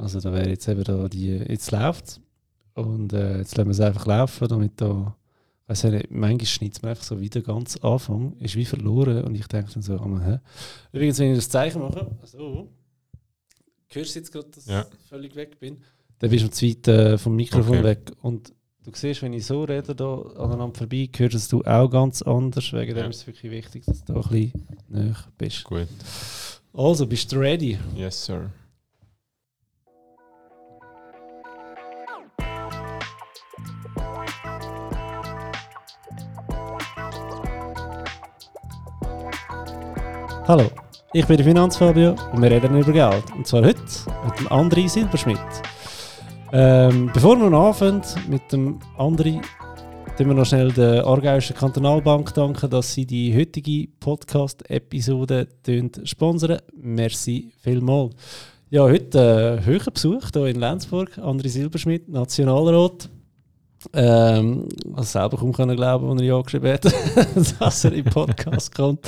Also da wäre jetzt eben da die, jetzt läuft und äh, jetzt lassen wir es einfach laufen, damit da, weiß ich nicht, manchmal schneidet es mir einfach so wieder ganz Anfang, ist wie verloren und ich denke dann so, oh, hä? Übrigens, wenn ich das Zeichen mache, so, hörst du jetzt gerade, dass Ja. ich völlig weg bin, dann bist du zu weit äh, vom Mikrofon Okay. weg und du siehst, wenn ich so rede, da aneinander vorbei, hörst du auch ganz anders, wegen Ja. dem ist es wirklich wichtig, dass du da ein bisschen näher bist. Gut. Also, bist du ready? Yes, sir. Hallo, ich bin der Finanzfabio und wir reden über Geld. Und zwar heute mit dem André Silberschmidt. Ähm, bevor wir anfangen mit dem André, tun wir noch schnell der Aargauischen Kantonalbank danken, dass sie die heutige Podcast-Episode sponsern. Merci vielmals. Ja, heute äh, höherer Besuch hier in Lenzburg. André Silberschmidt, Nationalrat. Ähm, also selber kaum glauben, als er ja geschrieben hat, dass er im Podcast kommt.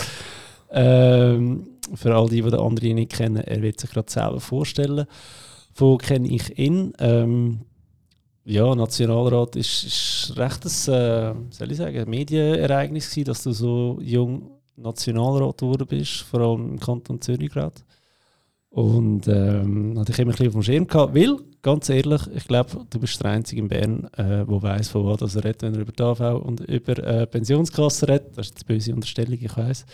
Ähm, für all die, die den anderen nicht kennen, er wird sich gerade selber vorstellen. Wo kenne ich ihn? Ähm, ja, Nationalrat ist, ist recht ein, äh, soll ich sagen, Medienereignis gewesen, dass du so jung Nationalrat geworden bist, vor allem im Kanton Zürich gerade. Und ähm, hatte ich immer ein bisschen auf dem Schirm gehabt, weil, ganz ehrlich, ich glaube, du bist der Einzige in Bern, äh, der weiß, von was er redet, wenn er über die AV und über äh, Pensionskassen redet. Das ist eine böse Unterstellung, ich weiß.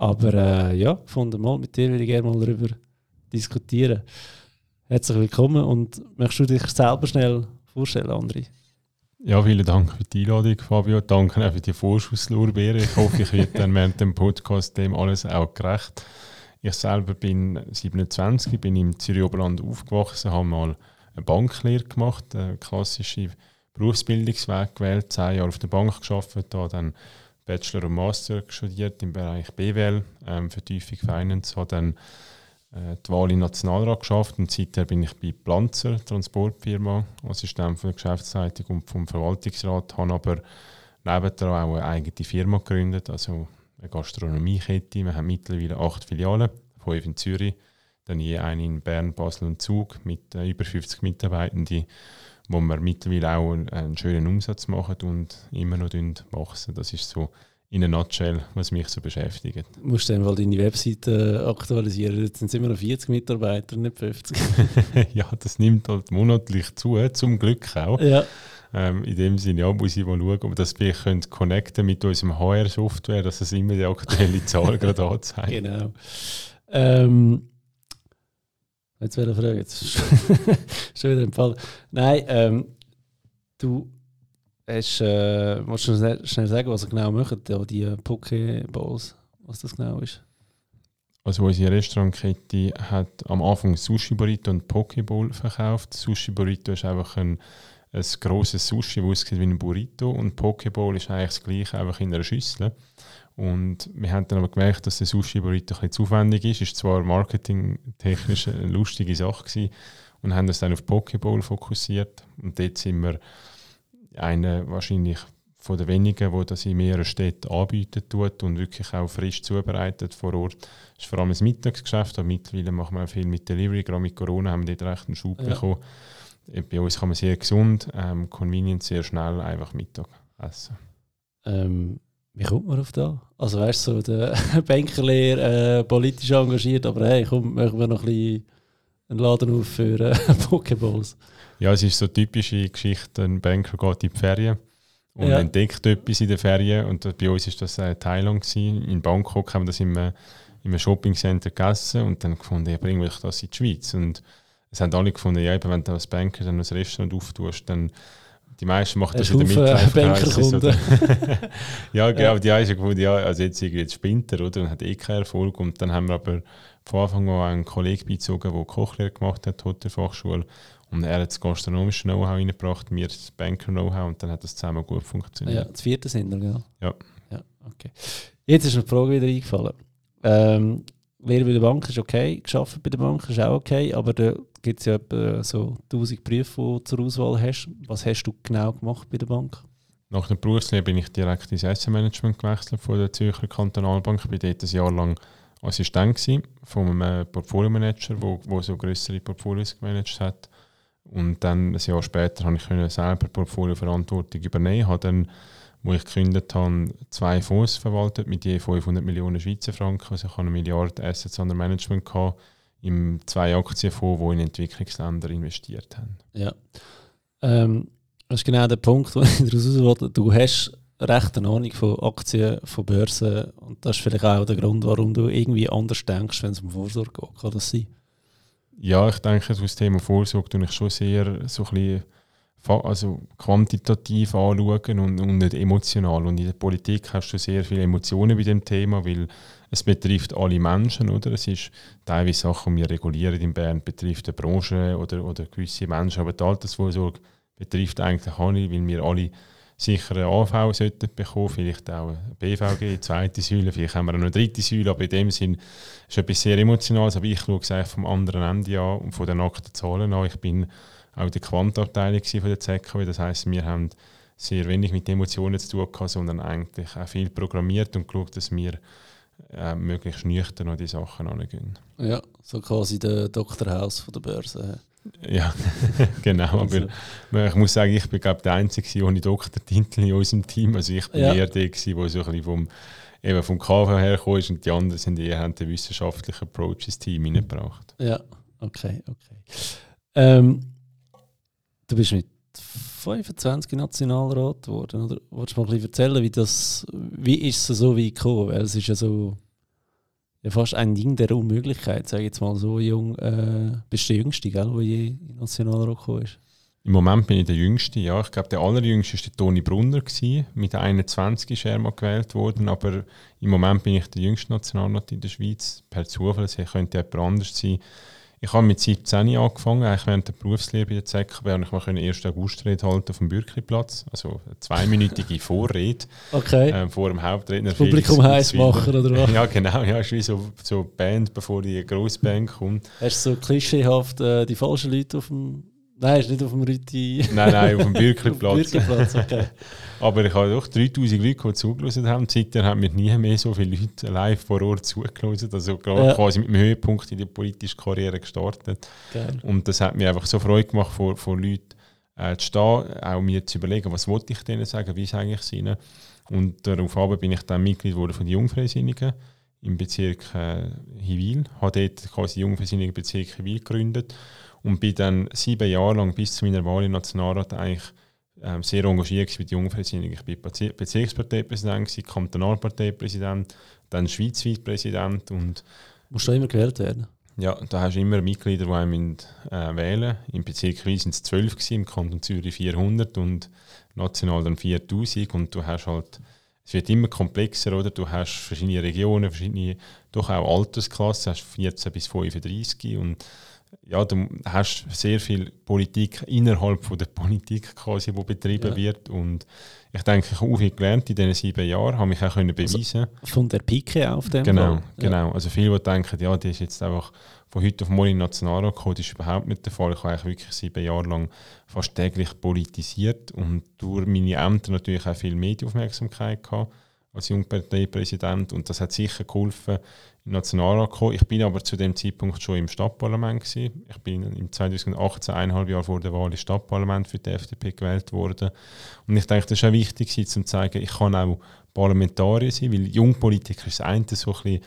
Aber äh, ja, von mal mit dir würde ich gerne mal darüber diskutieren. Herzlich willkommen und möchtest du dich selber schnell vorstellen, André? Ja, vielen Dank für die Einladung, Fabio. Danke auch für die Vorschusslorbeeren. Ich hoffe, ich werde dann während dem Podcast dem alles auch gerecht. Ich selber bin 27, bin im Zürich Oberland aufgewachsen, habe mal eine Banklehre gemacht, einen klassischen Berufsbildungsweg gewählt, zehn Jahre auf der Bank gearbeitet, da dann Bachelor und Master studiert im Bereich BWL, ähm, Vertiefung Finance, habe dann äh, die Wahl im Nationalrat geschafft und seither bin ich bei Planzer, Transportfirma, Assistent von der Geschäftsleitung und vom Verwaltungsrat, habe aber nebendran auch eine eigene Firma gegründet, also eine Gastronomiekette. Wir haben mittlerweile acht Filialen, fünf in Zürich, dann je eine in Bern, Basel und Zug mit äh, über 50 Mitarbeitenden, wo wir mittlerweile auch einen, schönen Umsatz machen und immer noch wachsen. Das ist so in a nutshell, was mich so beschäftigt. Du musst dann mal deine Webseite aktualisieren. Jetzt sind es immer noch 40 Mitarbeiter, nicht 50. ja, das nimmt halt monatlich zu, zum Glück auch. ja. Ähm, in dem Sinne, ja, muss ich mal schauen, ob das wir können connecten mit unserem HR-Software, dass es immer die aktuelle Zahl gerade anzeigt. Genau. Ähm, jetzt wäre eine Frage. Jetzt schon wieder im Fall. Nein, ähm, du hast, äh, musst du schnell, sagen, was ihr genau macht, ja, die Pokeballs, was das genau ist. Also unsere Restaurantkette hat am Anfang Sushi Burrito und Pokeball verkauft. Sushi Burrito ist einfach ein, ein grosses Sushi, das aussieht wie ein Burrito und Pokeball ist eigentlich das gleiche, einfach in einer Schüssel. Und wir haben dann aber gemerkt, dass der Sushi Burrito ein bisschen zu aufwendig ist. Ist zwar marketingtechnisch eine lustige Sache gewesen und haben das dann auf Pokeball fokussiert. Und dort sind wir einer wahrscheinlich von den wenigen, die das in mehreren Städten anbieten tut und wirklich auch frisch zubereitet vor Ort. Das ist vor allem ein Mittagsgeschäft, aber mittlerweile machen wir auch viel mit Delivery. Gerade mit Corona haben wir dort recht einen Schub Ja. bekommen. Äh, Bei uns kann man sehr gesund, ähm, convenient, sehr schnell einfach Mittag essen. Ähm, wie kommt man auf da? Also weißt du, so der Bankerlehrer, äh, politisch engagiert, aber hey, komm, machen wir noch ein bisschen einen Laden auf für äh, Pokeballs. Ja, es ist so eine typische Geschichte, ein Banker geht in die Ferien und Ja. entdeckt etwas in der Ferien und bei uns ist das äh, Thailand gewesen. In Bangkok haben wir das im, im Shoppingcenter gegessen und dann gefunden, ja, bringen wir das in die Schweiz und es haben alle gefunden, ja, eben, wenn du als Banker dann ein Restaurant auftust, dann die meisten machen das in der Bankerkunden? oder? ja, genau, Ja. die haben gefunden, ja, also jetzt jetzt spinnt er, oder? Und hat eh keinen Erfolg. Und dann haben wir aber von Anfang an einen Kollegen beizogen, der Kochlehre gemacht hat, Hotelfachschule. Und er hat das gastronomische Know-how reingebracht, mir das Banker-Know-how und dann hat das zusammen gut Ja, funktioniert. das vierte sind wir, genau. Ja. ja okay. Jetzt ist mir die Frage wieder eingefallen. Ähm, Lehre bei der Bank ist okay, geschafft bei der Bank ist auch okay, aber da gibt es ja etwa so 1000 Berufe, die du zur Auswahl hast. Was hast du genau gemacht bei der Bank? Nach der Berufslehre bin ich direkt ins Asset Management gewechselt von der Zürcher Kantonalbank. Ich war dort ein Jahr lang Assistent von einem äh, Portfolio-Manager, der wo, wo so größere Portfolios gemanagt hat. Und dann ein Jahr später habe ich selber Portfolio-Verantwortung übernehmen. Habe dann, wo ich gekündigt habe, zwei Fonds verwaltet mit je 500 Millionen Schweizer Franken. Also ich habe eine Milliarde Assets under Management gehabt, in zwei Aktienfonds, die in Entwicklungsländer investiert haben. Ja. Ähm, das ist genau der Punkt, wo ich daraus wollte. Du hast recht eine Ahnung von Aktien, von Börsen und das ist vielleicht auch der Grund, warum du irgendwie anders denkst, wenn es um Vorsorge geht. Kann das sein? Ja, ich denke, das Thema Vorsorge tue ich schon sehr so ein bisschen also quantitativ anschauen und, und nicht emotional. Und in der Politik hast du sehr viele Emotionen bei dem Thema, weil es betrifft alle Menschen, oder? Es ist teilweise Sachen, die wir regulieren in Bern, betrifft eine Branche oder, oder gewisse Menschen, aber die Altersvorsorge betrifft eigentlich alle, weil wir alle sicher eine AV sollten bekommen, vielleicht auch eine BVG, zweite Säule, vielleicht haben wir auch eine dritte Säule, aber in dem Sinn ist etwas sehr Emotionales, aber ich schaue es eigentlich vom anderen Ende an und von den nackten Zahlen an. Ich bin auch in der Quantabteilung von der ZKW, das heisst, wir haben sehr wenig mit Emotionen zu tun gehabt, sondern eigentlich auch viel programmiert und geschaut, dass wir äh, möglichst nüchtern an die Sachen angehen. Ja, so quasi der Dr. House von der Börse. Ja, genau. Also. Aber ich muss sagen, ich bin glaube der Einzige ohne Doktortitel in unserem Team. Also ich bin ja. eher der, der so ein bisschen vom, eben vom KV hergekommen ist und die anderen sind eher haben den wissenschaftlichen Approach ins Team hineingebracht. Ja, okay, okay. Ähm, du bist mit 25 Nationalrat geworden, oder? Wolltest du mal ein bisschen erzählen, wie das, wie ist es so wie gekommen? Weil es ist ja so ja, fast ein Ding der Unmöglichkeit, sage ich jetzt mal so jung. Äh, bist du der Jüngste, der je in Nationalrat gekommen ist? Im Moment bin ich der Jüngste, ja. Ich glaube, der allerjüngste war Toni Brunner. Gewesen. Mit 21 ist er mal gewählt worden, aber im Moment bin ich der jüngste Nationalrat in der Schweiz. Per Zufall, es könnte jemand anders sein. Ich habe mit 17 angefangen, eigentlich während der Berufslehre bei der ZKB und ich konnte eine 1. August-Rede halten auf dem Bürkliplatz, also eine zweiminütige Vorrede okay. äh, vor dem Hauptredner. Das Publikum heiß machen, oder was? Ja, genau, ja, ist wie so, so Band, bevor die grosse Band kommt. Hast du so klischeehaft äh, die falschen Leute auf dem Nein, ist nicht auf dem Rüti. Nein, nein, auf dem Bürgerplatz. Bürgerplatz, okay. Aber ich habe doch 3000 Leute, die zugelassen haben. Seitdem haben wir nie mehr so viele Leute live vor Ort zugelassen. Also gerade ja. quasi mit dem Höhepunkt in der politischen Karriere gestartet. Geil. Und das hat mir einfach so Freude gemacht, vor, vor Leuten äh, zu stehen, auch mir zu überlegen, was wollte ich denen sagen, wie ist eigentlich ihnen. Und darauf bin ich dann Mitglied wurde von den Jungfreisinnigen im Bezirk äh, Hiwil. Ich habe dort quasi die Jungfreisinnigen Bezirk Hiwil gegründet und bin dann sieben Jahre lang bis zu meiner Wahl im Nationalrat eigentlich ähm, sehr engagiert mit Jungfreisinnigen. Ich war Bezirksparteipräsident, Kantonalparteipräsident, dann schweizweit Präsident und Musst du immer gewählt werden? Ja, da hast du immer Mitglieder, die einen äh, wählen Im Bezirk Wies sind es 12 gewesen, im Kanton Zürich 400 und national dann 4000 und du hast halt es wird immer komplexer, oder? Du hast verschiedene Regionen, verschiedene, doch auch Altersklassen, hast 14 bis 35 und ja, du hast sehr viel Politik innerhalb von der Politik quasi, die betrieben ja. wird und ich denke, ich habe auch viel gelernt in diesen sieben Jahren, habe mich auch können also beweisen. Also von der Pike auf dem Genau, Fall. genau. Ja. Also viele, die denken, ja, die ist jetzt einfach von heute auf morgen in Nationalrat gekommen, das ist überhaupt nicht der Fall. Ich habe eigentlich wirklich sieben Jahre lang fast täglich politisiert und durch meine Ämter natürlich auch viel Medienaufmerksamkeit gehabt als Jungparteipräsident und das hat sicher geholfen, Nationalrat gekommen. Ich bin aber zu dem Zeitpunkt schon im Stadtparlament gewesen. Ich bin im 2018, eineinhalb Jahre vor der Wahl, im Stadtparlament für die FDP gewählt worden. Und ich denke, das ist auch wichtig, um zu zeigen, ich kann auch Parlamentarier sein, weil Jungpolitiker ist das eine so ein bisschen,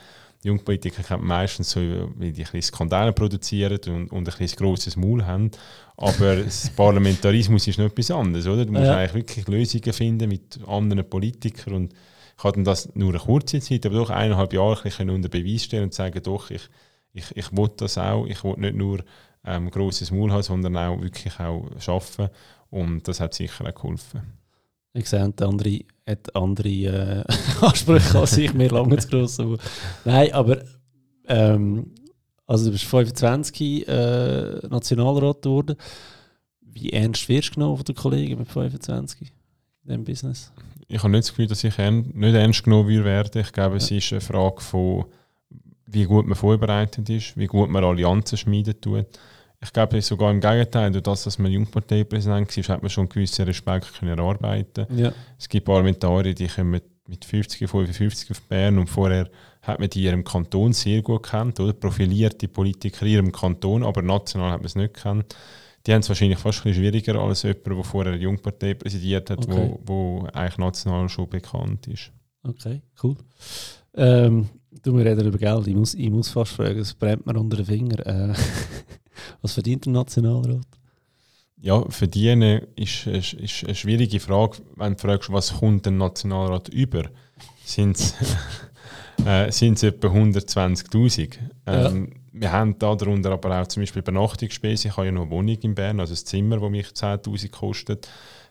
Jungpolitiker kennen meistens so, weil die ein Skandale produzieren und, und ein bisschen grosses Maul haben. Aber das Parlamentarismus ist noch etwas anderes, oder? Du musst ja. eigentlich wirklich Lösungen finden mit anderen Politikern und ich hatte das nur eine kurze Zeit, aber doch eineinhalb Jahre ein unter Beweis stellen und sagen, doch, ich, ich, ich will das auch. Ich will nicht nur ähm, grosses Maul haben, sondern auch wirklich auch arbeiten. Und das hat sicher auch geholfen. Ich sehe, der andere hat andere äh, Ansprüche als ich, mir lange zu gross. Nein, aber ähm, also du bist 25 äh, Nationalrat geworden. Wie ernst wirst du genommen von den Kollegen mit 25 in diesem Business? Ich habe nicht das Gefühl, dass ich nicht ernst genommen werde. Ich glaube, es ist eine Frage von, wie gut man vorbereitet ist, wie gut man Allianzen schmieden tut. Ich glaube sogar im Gegenteil, durch das, dass man Jungparteipräsident war, hat man schon einen gewissen Respekt können erarbeiten. Ja. Es gibt Parlamentarier, die kommen mit 50, 55 auf Bern und vorher hat man die in ihrem Kanton sehr gut kennt, oder? Profilierte Politiker in ihrem Kanton, aber national hat man es nicht kennt. Die haben es wahrscheinlich fast ein bisschen schwieriger als jemand, der vorher eine Jungpartei präsidiert hat, Okay. wo, wo eigentlich national schon bekannt ist. Okay, cool. Ähm, du, wir reden über Geld. Ich muss, ich muss fast fragen, es brennt mir unter den Finger. Äh, was verdient der Nationalrat? Ja, verdienen ist, ist, ist eine schwierige Frage. Wenn du fragst, was kommt der Nationalrat über, sind es äh, sind's etwa 120'000. Ähm, Wir haben da darunter aber auch zum Beispiel Übernachtungsspesen. Ich habe ja noch eine Wohnung in Bern, also ein Zimmer, das mich 10'000 kostet.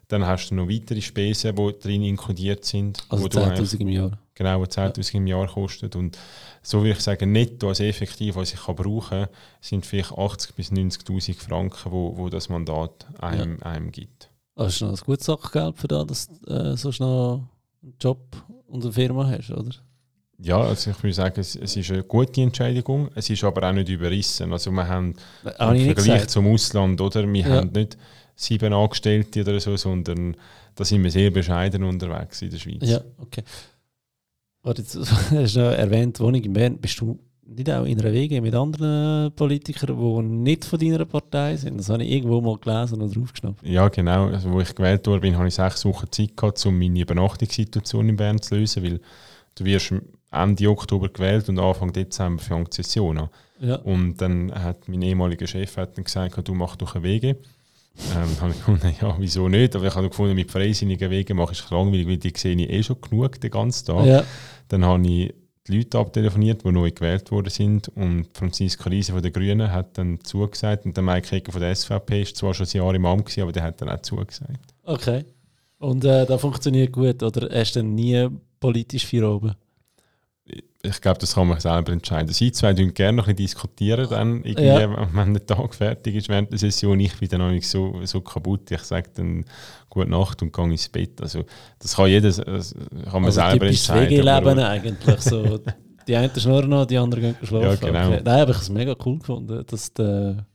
Dann hast du noch weitere Spesen, die drin inkludiert sind. Also wo du eigentlich- 10.000 im Jahr. genau, die 10'000 im Jahr kostet. Und so würde ich sagen, netto, also effektiv, was ich kann brauchen kann, sind vielleicht 80.000 bis 90'000 Franken, wo, wo das Mandat einem, einem gibt. Das ist noch ein gutes Sachgeld für das, dass du äh, so schnell einen Job und eine Firma hast, oder? Ja, also ich würde sagen, es, es ist eine gute Entschädigung, es ist aber auch nicht überrissen. Also wir haben Habe ich im Vergleich zum Ausland, oder? Wir Ja. haben nicht sieben Angestellte oder so, sondern da sind wir sehr bescheiden unterwegs in der Schweiz. Ja, okay. Warte, jetzt hast du noch erwähnt, Wohnung in Bern. Bist du nicht auch in einer WG mit anderen Politikern, die nicht von deiner Partei sind? Das habe ich irgendwo mal gelesen und draufgeschnappt. Ja, genau. Also, wo ich gewählt wurde, bin, habe ich sechs Wochen Zeit gehabt, um meine Übernachtungssituation in Bern zu lösen, weil du wirst Ende Oktober gewählt und Anfang Dezember fängt die Session an. Ja. Und dann hat mein ehemaliger Chef hat dann gesagt, du machst doch eine Wege. Ähm, dann habe ich gefunden, ja, wieso nicht? Aber ich habe gefunden, mit freisinnigen Wegen mache ich es langweilig, weil die sehe ich eh schon genug den ganzen Tag. ja. Dann habe ich die Leute abtelefoniert, die neu gewählt worden sind. Und Franziska Riese von den Grünen hat dann zugesagt. Und der Mike Hecker von der SVP ist zwar schon ein Jahr im Amt, gewesen, aber der hat dann auch zugesagt. Okay. Und äh, das funktioniert gut, oder hast du nie politisch viel oben? Ich glaube, das kann man selber entscheiden. Sie zwei diskutieren gerne noch ein bisschen diskutieren, dann irgendwie, Ja. wenn der Tag fertig ist während der Session. Ich bin dann noch nicht so, so kaputt. Ich sage dann gute Nacht und gehe ins Bett. Also, das kann jeder das kann man Also selber entscheiden. WG-Leben eigentlich. So, die einen schnurren noch, die anderen gehen schlafen. Ja, genau. Okay. Nein, aber ich habe es mega cool gefunden, dass, der,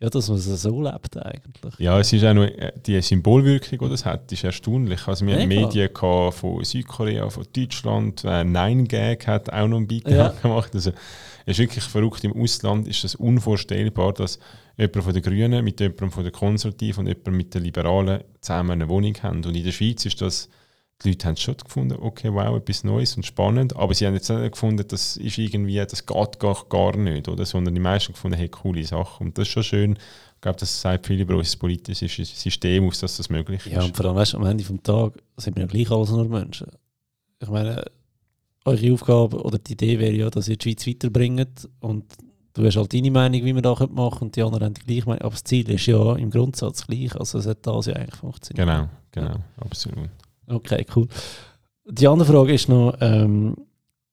ja, dass man es so lebt eigentlich. Ja, es ist auch noch, äh, die Symbolwirkung, die das hat, ist erstaunlich. Also wir hatten Mega. Medien von Südkorea, von Deutschland, äh, Nine Gag hat auch noch einen Beitrag Ja. gemacht. Also es ist wirklich verrückt. Im Ausland ist es unvorstellbar, dass jemand von den Grünen mit jemandem von den Konservativen und jemandem mit den Liberalen zusammen eine Wohnung haben. Und in der Schweiz ist das, die Leute haben es schon gefunden, okay, wow, etwas Neues und spannend, aber sie haben jetzt nicht gefunden, das ist irgendwie, das geht gar, gar nicht, oder? sondern die meisten gefunden, hey, coole Sache. Und das ist schon schön. Ich glaube, das sagt viel über unser politisches System aus, dass das möglich ist. Ja, und vor allem weißt, am Ende des Tages sind wir ja gleich alles nur Menschen. Ich meine, eure Aufgabe oder die Idee wäre ja, dass ihr die Schweiz weiterbringt und du hast halt deine Meinung, wie wir das machen können und die anderen haben die gleiche Meinung. Aber das Ziel ist ja im Grundsatz gleich. Also es hat das ja eigentlich funktioniert. Genau, genau, absolut. Okay, cool. Die andere Frage ist noch, ähm,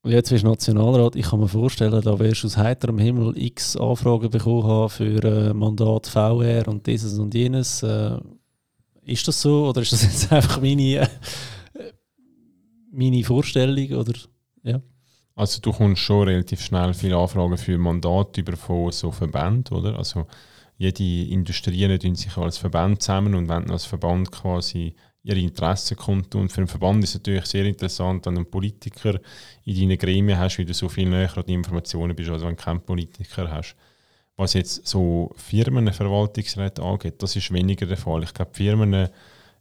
jetzt bist du Nationalrat, ich kann mir vorstellen, da wirst du aus heiterem Himmel x Anfragen bekommen haben für äh, Mandat VR und dieses und jenes. Äh, ist das so oder ist das jetzt einfach meine, äh, meine Vorstellung? Oder? Also du kommst schon relativ schnell viele Anfragen für Mandate über von so Verbänden, oder? Also jede Industrie tun sich als Verband zusammen und wenn als Verband quasi ihre Interessen kundtun. Und für einen Verband ist es natürlich sehr interessant, wenn du einen Politiker in deinen Gremien hast, weil du so viel näher an die Informationen bist, als wenn du keinen Politiker hast. Was jetzt so Firmenverwaltungsräte angeht, das ist weniger der Fall. Ich glaube, Firmen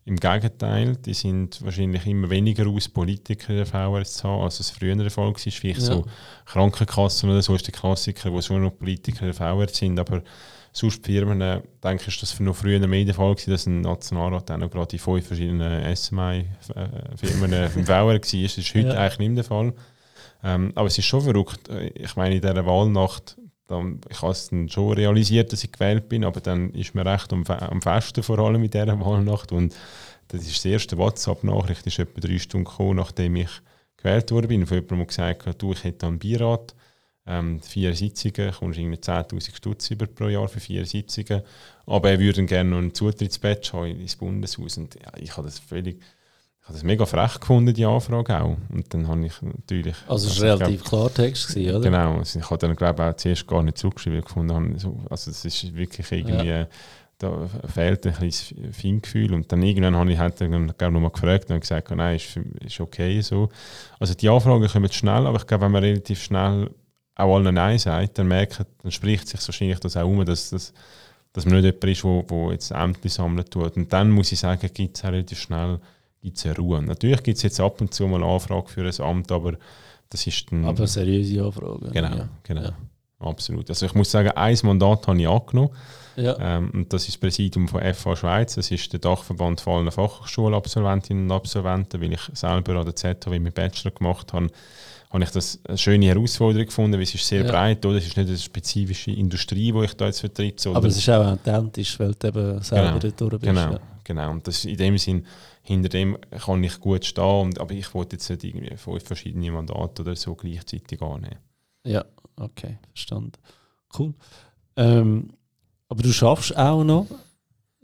im Gegenteil, die sind wahrscheinlich immer weniger aus Politikern in der VRS zu haben, als es früher der Fall war. Vielleicht Ja. so Krankenkassen oder so ist der Klassiker, wo so noch Politiker der VRS sind, aber sonst Firmen, äh, denke ich, ist das noch früher mehr der Fall dass ein Nationalrat auch noch gerade in fünf verschiedenen SMI-Firmen äh, im VR war. Das ist heute Ja. eigentlich nicht mehr der Fall. Ähm, aber es ist schon verrückt. Äh, Ich meine, in dieser Wahlnacht, dann, ich habe es dann schon realisiert, dass ich gewählt bin, aber dann ist mir recht am, am Festen, vor allem in dieser Wahlnacht. Und das ist die erste WhatsApp-Nachricht, ist etwa drei Stunden gekommen, nachdem ich gewählt worden bin. Von jemandem, gesagt hat, du, ich hätte einen Beirat, ähm, vier Sitzungen, kommst irgendwie 10'000 Stutz über pro Jahr für vier Sitzungen. Aber er würde gerne noch einen Zutrittsbadge haben ins Bundeshaus. Und ja, ich habe das völlig, ich habe das mega frech gefunden, die Anfrage auch. Und dann habe ich natürlich... Also es war glaub- relativ Klartext, gewesen, oder? Genau, also ich habe dann glaube ich auch zuerst gar nicht zurückgeschrieben gefunden. Also das ist wirklich irgendwie, da fehlt ein bisschen das Feingefühl. Und dann irgendwann habe ich halt dann, glaube noch mal gefragt und gesagt, nein, ist, ist okay so. Also die Anfragen kommen schnell, aber ich glaube, wenn man relativ schnell auch allen Nein sagt, dann merkt, dann spricht sich wahrscheinlich das auch um, dass, dass, dass man nicht jemand ist, der, der jetzt Ämter sammeln tut. Und dann muss ich sagen, gibt es relativ schnell eine Ruhe. Natürlich gibt es jetzt ab und zu mal eine Anfrage für ein Amt, aber das ist dann... Aber seriöse Anfrage. Genau, ja. genau. Ja. Absolut. Also ich muss sagen, ein Mandat habe ich angenommen. Ja. Ähm, und das ist das Präsidium von FH Schweiz. Das ist der Dachverband von allen Fachhochschulabsolventinnen und Absolventen. Weil ich selber an der ZHW meinen Bachelor gemacht habe, habe ich das eine schöne Herausforderung gefunden, weil es ist sehr Ja. breit. Oder? Es ist nicht eine spezifische Industrie, die ich da jetzt vertrete. sondern- Aber es ist auch authentisch, weil du eben selber Genau, dort durch bist. Genau, Ja. genau. Und das, in dem Sinn, hinter dem kann ich gut stehen. Und, aber ich wollte jetzt nicht irgendwie fünf verschiedene Mandate oder so gleichzeitig annehmen. ja, okay, verstanden. Cool. Ähm, aber du schaffst auch noch,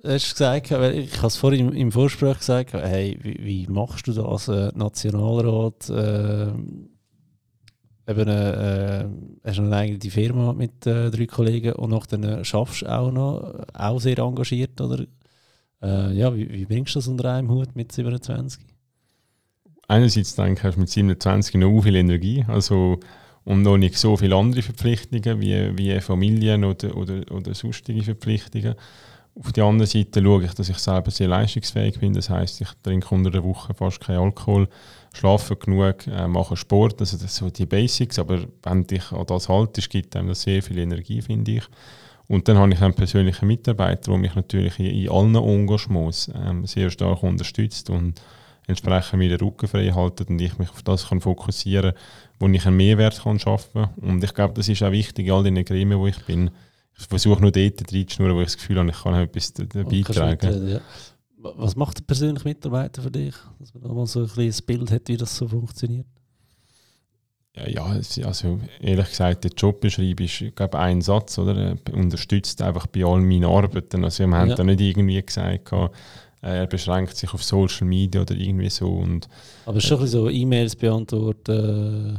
hast gesagt, ich habe es vorhin im, im Vorgespräch gesagt, hey, wie, wie machst du das, äh, Nationalrat, äh, eben, äh, hast du eine eigene Firma mit äh, drei Kollegen und noch dann äh, schaffst du auch noch, äh, auch sehr engagiert, oder? Äh, ja, wie, wie bringst du das unter einem Hut mit 27? Einerseits denke ich, mit 27 noch viel Energie. Also, und noch nicht so viele andere Verpflichtungen wie, wie Familien oder, oder, oder sonstige Verpflichtungen. Auf der anderen Seite schaue ich, dass ich selber sehr leistungsfähig bin. Das heißt, ich trinke unter der Woche fast keinen Alkohol, schlafe genug, äh, mache Sport. Also das sind so die Basics. Aber wenn dich an das haltest, gibt einem das sehr viel Energie, finde ich. Und dann habe ich einen persönlichen Mitarbeiter, der mich natürlich in, in allen Engagements ähm, sehr stark unterstützt und entsprechend mir den Rücken frei halten und ich mich auf das kann fokussieren wo ich einen Mehrwert kann schaffen kann. Und ich glaube, das ist auch wichtig in all den Gremien, wo ich bin. Ich versuche nur dort reinzuschnurren, wo ich das Gefühl habe, ich kann etwas beitragen. ja. Was macht der persönliche Mitarbeiter für dich? Dass man da mal so ein kleines Bild hat, wie das so funktioniert. Ja, ja, also ehrlich gesagt, der Jobbeschreib ist, ich glaube, ein Satz, oder? Er unterstützt einfach bei all meinen Arbeiten. Also wir haben Ja. da nicht irgendwie gesagt, äh, er beschränkt sich auf Social Media oder irgendwie so. Und Aber es ist schon ein bisschen so E-Mails beantworten, äh,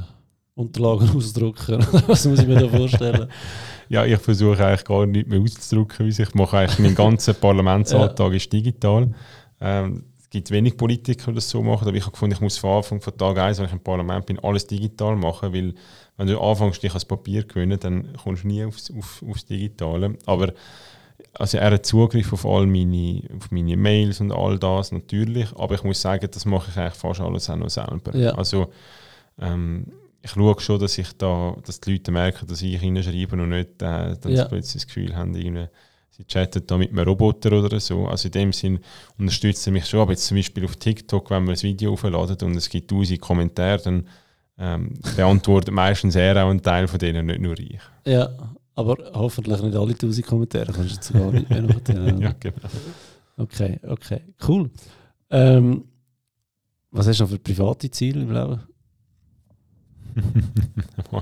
Unterlagen ausdrucken. Was muss ich mir da vorstellen? ja, ich versuche eigentlich gar nicht mehr auszudrücken, wie ich mache eigentlich meinen ganzen Parlamentsalltag ist digital. Ähm, gibt wenig Politiker, die das so machen, aber ich habe gefunden, ich muss von Anfang von Tag 1, wenn ich im Parlament bin, alles digital machen, weil wenn du anfängst, dich ans Papier gewöhnen, dann kommst du nie aufs, auf, aufs Digitale. Aber also er hat Zugriff auf all meine, auf meine Mails und all das natürlich, aber ich muss sagen, das mache ich eigentlich fast alles auch noch selber. Ja. Also ähm, ich schaue schon, dass ich da, dass die Leute merken, dass ich ihnen schreibe und nicht, äh, dass Ja. sie plötzlich das Gefühl haben, irgendwie, sie chatten da mit einem Roboter oder so. Also in dem Sinn unterstützt er mich schon. Aber jetzt zum Beispiel auf TikTok, wenn man ein Video aufladen und es gibt tausend Kommentare, dann ähm, beantwortet meistens er auch einen Teil von denen, nicht nur ich. ja, aber hoffentlich nicht alle 1000 Kommentare. Kannst du jetzt gar nicht mehr nachdenken. Ja, genau. Okay, okay, cool. Ähm, was hast du noch für private Ziele im Leben?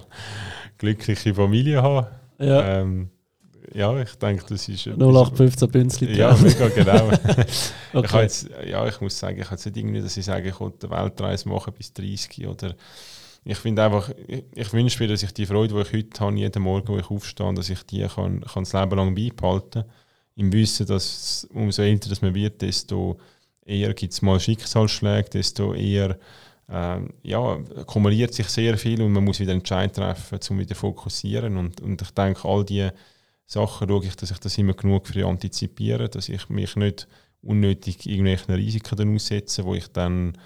Glückliche Familie haben. Ja, Ähm, ja, ich denke, das ist. etwas- 0815 Bünzli. Ja, mega genau. Ich, okay. jetzt, ja, ich muss sagen, ich habe jetzt nicht irgendwie, dass ich sage, ich will eine Weltreise machen bis 30 oder ich finde einfach, ich, ich wünsche mir, dass ich die Freude, die ich heute habe, jeden Morgen, wo ich aufstehe, dass ich die kann, kann das Leben lang beibehalten Im Wissen, dass umso älter dass man wird, desto eher gibt es mal Schicksalsschläge, desto eher ähm, ja, kumuliert sich sehr viel und man muss wieder Entscheid treffen, um wieder zu fokussieren. Und, und ich denke, all diese Sachen schaue ich, dass ich das immer genug für antizipiere, dass ich mich nicht unnötig irgendwelchen Risiken dann aussetze, wo ich dann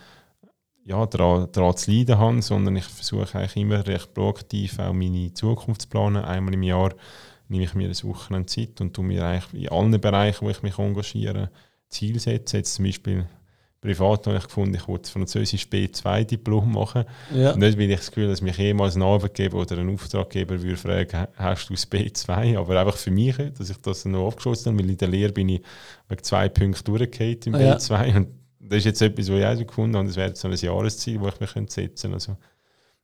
ja, daran, daran zu leiden habe, sondern ich versuche eigentlich immer recht proaktiv auch meine Zukunft zu planen. Einmal im Jahr nehme ich mir ein Wochenende Zeit und tue mir eigentlich in allen Bereichen, wo ich mich engagiere, Ziel setzen. Jetzt zum Beispiel privat habe ich gefunden, ich wollte Französisch B2-Diplom machen. ja. Nicht, weil ich das Gefühl dass mich jemals ein Arbeitgeber oder ein Auftraggeber würde fragen, hast du das B2? Aber einfach für mich, dass ich das noch abgeschlossen habe, weil in der Lehre bin ich wegen zwei Punkten durchgefallen im Ah, ja. B2. Und das ist jetzt etwas, was ich auch gefunden habe, das wäre jetzt so ein Jahresziel, das ich mir könnte setzen könnte. Also,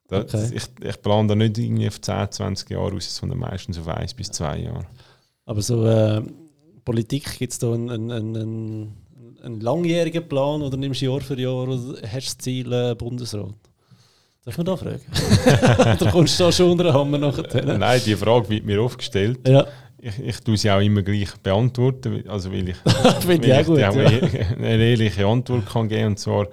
da, Okay. ich, ich plane da nicht irgendwie auf 10, 20 Jahre aus, sondern meistens auf 1 bis 2 Jahre. Aber so äh, Politik, gibt es da einen, einen, einen, einen langjährigen Plan oder nimmst du Jahr für Jahr oder hast du das Ziel äh, Bundesrat? Darf man da fragen? oder kommst du da schon unter den Hammer nachher? Nein, die Frage wird mir oft gestellt. Ja, ich, ich tue sie auch immer gleich beantworten, also weil ich, Finde ich auch gut. Ja. eine ehrliche Antwort kann geben und zwar,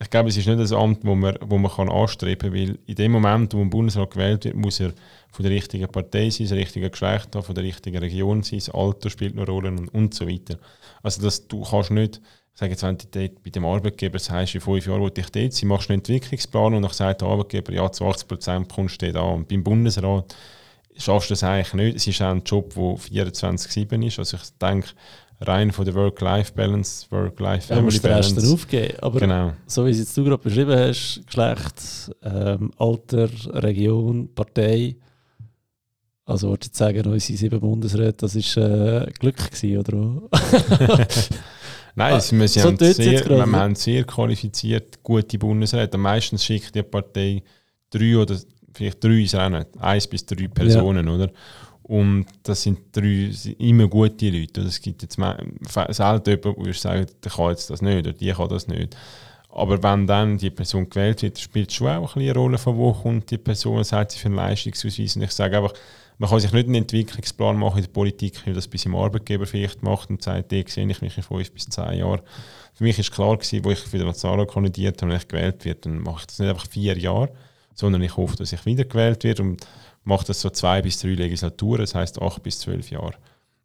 ich glaube, es ist nicht ein Amt, wo man, wo man kann anstreben kann, weil in dem Moment, wo ein Bundesrat gewählt wird, muss er von der richtigen Partei sein, das richtige Geschlecht haben, von der richtigen Region sein, das Alter spielt eine Rolle und, und so weiter. Also dass du kannst nicht, ich sage jetzt, wenn du bei dem Arbeitgeber sagst, in fünf Jahren will ich dort sein, machst du einen Entwicklungsplan und dann sagt der Arbeitgeber, ja, zu 80 Prozent kommst du dort an. Und beim Bundesrat schaffst du das eigentlich nicht. Es ist auch ein Job, der 24-7 ist. Also ich denke, rein von der Work-Life-Balance, Da musst Work-Life-Family du aufgeben. Aber Genau. so wie es jetzt du gerade beschrieben hast, Geschlecht, ähm, Alter, Region, Partei, also wolltest du jetzt sagen, unsere sieben Bundesräte, das war äh, Glück gewesen, oder? Nein, sie, wir, so haben sehr, wir ja. haben sehr qualifiziert gute Bundesräte. Meistens schickt die Partei drei oder vielleicht drei ins Rennen. Eins bis drei Personen, oder? Und das sind drei sind immer gute Leute. Oder? Es gibt jetzt selten jemanden, wo ich sage, der kann jetzt das nicht oder die kann das nicht. Aber wenn dann die Person gewählt wird, spielt es schon auch eine Rolle, von wo kommt die Person, was hat sie für einen Leistungsausweis. Und ich sage einfach, man kann sich nicht einen Entwicklungsplan machen in der Politik, wie das bei seinem Arbeitgeber vielleicht macht und sagt, den sehe ich mich in fünf bis zehn Jahren. Für mich war klar, gewesen, wo ich für den Nationalrat kandidiert habe und ich gewählt werde, dann mache ich das nicht einfach vier Jahre, sondern ich hoffe, dass ich wieder gewählt werde und mache das so zwei bis drei Legislaturen, das heißt acht bis zwölf Jahre.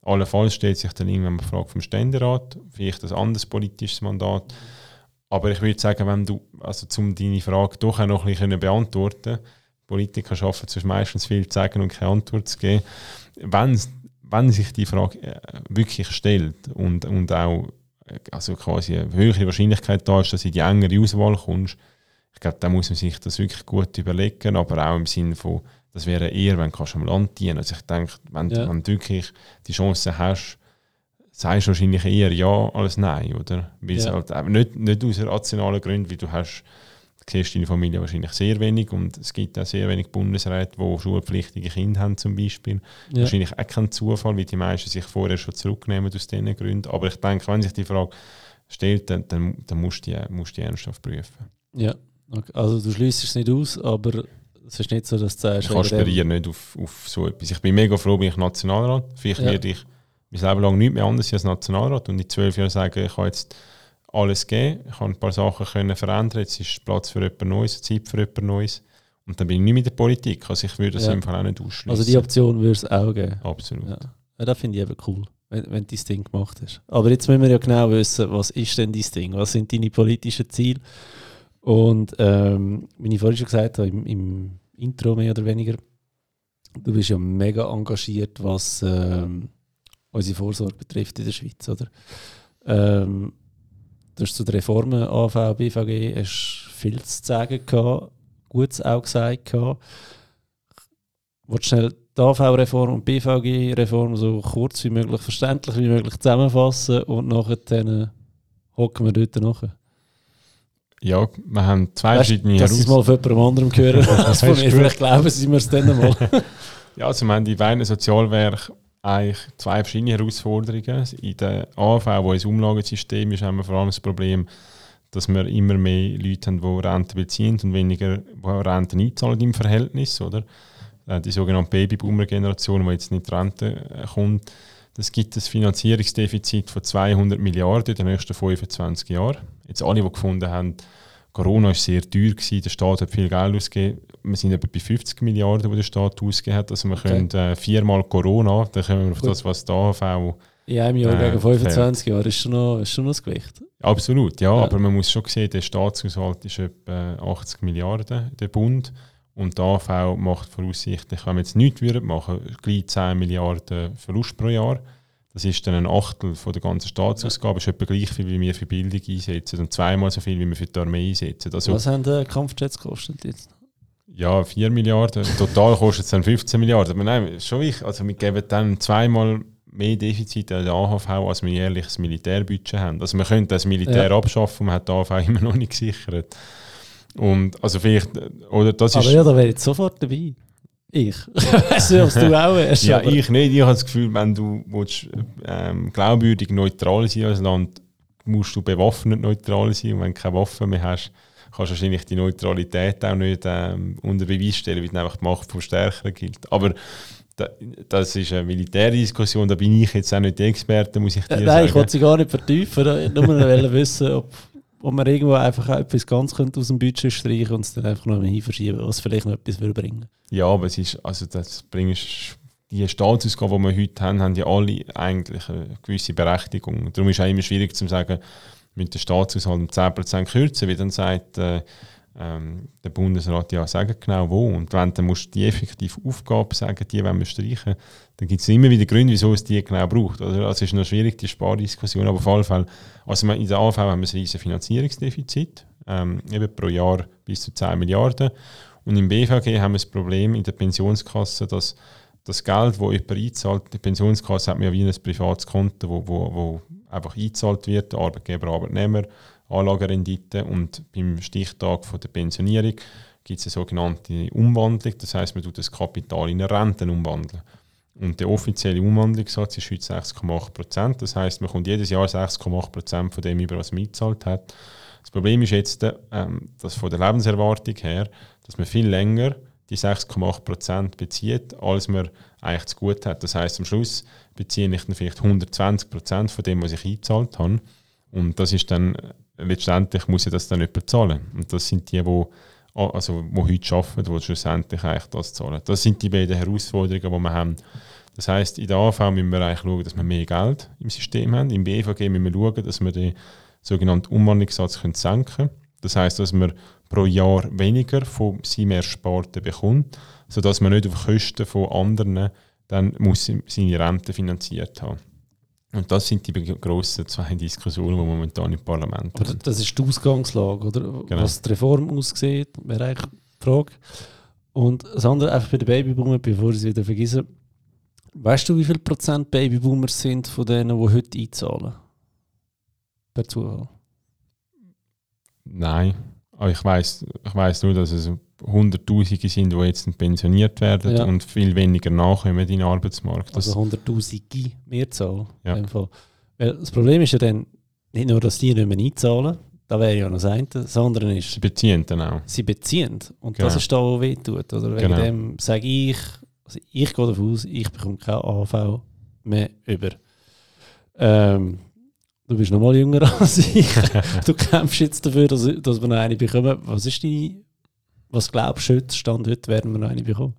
Allenfalls stellt sich dann irgendwann eine Frage vom Ständerat, vielleicht ein anderes politisches Mandat. Aber ich würde sagen, wenn du, also um deine Frage doch auch noch ein bisschen beantworten Politiker schaffen es meistens viel zu sagen und keine Antwort zu geben. Wenn, wenn sich die Frage äh, wirklich stellt und, und auch äh, also quasi eine höhere Wahrscheinlichkeit da ist, dass du in die engere Auswahl kommst, ich glaube, da muss man sich das wirklich gut überlegen, aber auch im Sinne von, das wäre eher, wenn du kannst am Land dienen. Also ich denke, wenn, Ja. wenn du wirklich die Chance hast, sagst du wahrscheinlich eher ja als nein, oder? Weil Ja. halt eben nicht, nicht aus rationalen Gründen, weil du hast, du siehst deine Familie wahrscheinlich sehr wenig und es gibt auch sehr wenig Bundesräte, die schulpflichtige Kinder haben zum Beispiel. Ja. Wahrscheinlich auch kein Zufall, weil die meisten sich vorher schon zurücknehmen aus diesen Gründen. Aber ich denke, wenn sich die Frage stellt, dann, dann, dann musst du die, musst du die ernsthaft prüfen. ja. Okay. Also du schließt es nicht aus, aber es ist nicht so, dass du sagst, Ich aspiriere nicht auf, auf so etwas. Ich bin mega froh, bin ich Nationalrat. Vielleicht Ja. werde ich mein Leben lang nicht mehr anders als Nationalrat und in zwölf Jahren sagen, ich habe jetzt alles gegeben, ich habe ein paar Sachen können verändern, jetzt ist Platz für jemand Neues, Zeit für jemand Neues. Und dann bin ich nicht in der Politik. Also ich würde das Ja. Fall auch nicht ausschließen. Also die Option würde es auch geben. Absolut. Ja, ja das finde ich eben cool, wenn, wenn du dein Ding gemacht hast. Aber jetzt müssen wir ja genau wissen, was ist denn dein Ding? Was sind deine politischen Ziele? Und ähm, wie ich vorhin schon gesagt habe, im, im Intro mehr oder weniger, du bist ja mega engagiert, was ähm, unsere Vorsorge betrifft in der Schweiz, oder? Ähm, du hast zu den Reformen AV, BVG hast viel zu sagen gehabt, Gutes auch gesagt gehabt. Willst schnell die AV-Reform und die BVG-Reform so kurz wie möglich, verständlich wie möglich zusammenfassen und nachher dann hocken wir dort nachher. Ja, wir haben zwei Weißt, verschiedene sie es mal von jemandem anderem hören, als von mir. Vielleicht glauben sie mir es dann mal. Ja, also wir haben in beiden Sozialwerk eigentlich zwei verschiedene Herausforderungen. In der AV, wo ins Umlagensystem ist, haben wir vor allem das Problem, dass wir immer mehr Leute haben, die Rente beziehen und weniger, die Renten einzahlen im Verhältnis. Oder? Äh, Die sogenannte Babyboomer-Generation, die jetzt nicht in Rente äh, kommt. Es gibt ein Finanzierungsdefizit von 200 Milliarden in den nächsten 25 Jahren. Jetzt alle, die gefunden haben, Corona war sehr teuer, gewesen, der Staat hat viel Geld ausgegeben. Wir sind etwa bei 50 Milliarden, die der Staat ausgegeben hat. Also wir Okay. können äh, viermal Corona, dann kommen wir auf Gut. das, was die AHV... In einem Jahr Äh, gegen 25 Jahre ist schon noch, ist schon noch das Gewicht. Absolut, ja, Ja. aber man muss schon sehen, der Staatshaushalt ist etwa 80 Milliarden, der Bund. Und die AHV macht voraussichtlich, wenn wir jetzt nichts würden machen, gleich 10 Milliarden Verlust pro Jahr. Das ist dann ein Achtel von der ganzen Staatsausgabe, ist etwa gleich viel, wie wir für Bildung einsetzen und zweimal so viel, wie wir für die Armee einsetzen. Also, Was haben die Kampfjets gekostet jetzt? Ja, 4 Milliarden. Total kostet es dann 15 Milliarden. Aber nein, schon wichtig. Also wir geben dann zweimal mehr Defizit an der AHV, als wir jährlich das Militärbudget haben. Also wir können das Militär Ja. abschaffen, man hat die AHV immer noch nicht gesichert. Und also vielleicht, oder das Aber ist... ja, da wäre ich jetzt sofort dabei. Ich. Weißt du, was du auch wärst. Ja, aber- ich nicht. Ich habe das Gefühl, wenn du willst, ähm, glaubwürdig neutral sein als Land, musst du bewaffnet neutral sein. Und wenn du keine Waffen mehr hast, kannst wahrscheinlich die Neutralität auch nicht ähm, unter Beweis stellen, weil dann einfach die Macht vom Stärkeren gilt. Aber das ist eine Militärdiskussion, da bin ich jetzt auch nicht der Experte, muss ich dir Nein, sagen. ich wollte sie gar nicht vertiefen. Nur wissen, ob, ob man irgendwo einfach etwas ganz könnte aus dem Budget streichen und es dann einfach noch hin verschieben, was vielleicht noch etwas will bringen Ja, aber es ist, also das bringst die Staatsausgaben, die wir heute haben, haben ja alle eigentlich eine gewisse Berechtigung. Darum ist es auch immer schwierig zu sagen, mit dem Staatshaushalt um 10% kürzen, wie dann sagt äh, ähm, der Bundesrat, ja, sagen genau wo. Und wenn dann musst du die effektive Aufgabe sagen, die wollen wir streichen, dann gibt es immer wieder Gründe, wieso es die genau braucht. Also es ist noch schwierig, die Spardiskussion, aber auf jeden Fall, also in der AV haben wir ein riesiges Finanzierungsdefizit, ähm, eben pro Jahr bis zu 10 Milliarden. Und im BVG haben wir das Problem in der Pensionskasse, dass das Geld, das jemand einzahlt, die Pensionskasse hat ja wie ein privates Konto, wo, wo, wo einfach eingezahlt wird, Arbeitgeber, Arbeitnehmer, Anlagerendite und beim Stichtag von der Pensionierung gibt es eine sogenannte Umwandlung, das heißt, man tut das Kapital in eine Rente umwandeln. Und der offizielle Umwandlungssatz ist heute 6,8 Prozent. Das heißt, man kommt jedes Jahr 6,8 Prozent von dem über, was man eingezahlt hat. Das Problem ist jetzt, ähm, dass von der Lebenserwartung her, dass man viel länger die 6,8% bezieht, als man eigentlich zu gut hat. Das heißt am Schluss beziehe ich dann vielleicht 120% von dem, was ich eingezahlt habe. Und das ist dann, letztendlich muss ich das dann nicht bezahlen. Und das sind die, die also, wo heute arbeiten, die schlussendlich eigentlich das zahlen. Das sind die beiden Herausforderungen, die wir haben. Das heißt, in der AV müssen wir eigentlich schauen, dass wir mehr Geld im System haben. Im BVG müssen wir schauen, dass wir den sogenannten Umwandlungssatz senken können. Das heißt, dass wir pro Jahr weniger von seinem Ersparten bekommt, sodass man nicht auf Kosten von anderen dann muss seine Rente finanziert haben. Und das sind die grossen zwei Diskussionen, die momentan im Parlament Aber sind. Das ist die Ausgangslage, oder? Genau. Was die Reform aussieht, wäre eigentlich die Frage. Und das andere einfach bei den Babyboomer, bevor ich es wieder vergesse. Weißt du, wie viel Prozent Babyboomer sind von denen, die heute einzahlen? Per Zufall? Nein. Aber ich weiß ich weiss nur, dass es Hunderttausende sind, die jetzt pensioniert werden ja. und viel weniger nachkommen in den Arbeitsmarkt. Das also Hunderttausende Mehrzahl. Ja. Weil das Problem ist ja dann nicht nur, dass die nicht mehr einzahlen, da wäre ja noch das eine, sondern ist... Sie beziehen dann auch. Sie beziehen. Und genau. das ist da, wo weh tut. Oder wegen genau. dem sage ich, also ich gehe davon aus, ich bekomme keine AV mehr über. Ähm, Du bist noch mal jünger als ich. du kämpfst jetzt dafür, dass, dass wir noch eine bekommen. Was ist die, was glaubst du heute, Stand heute, werden wir noch eine bekommen?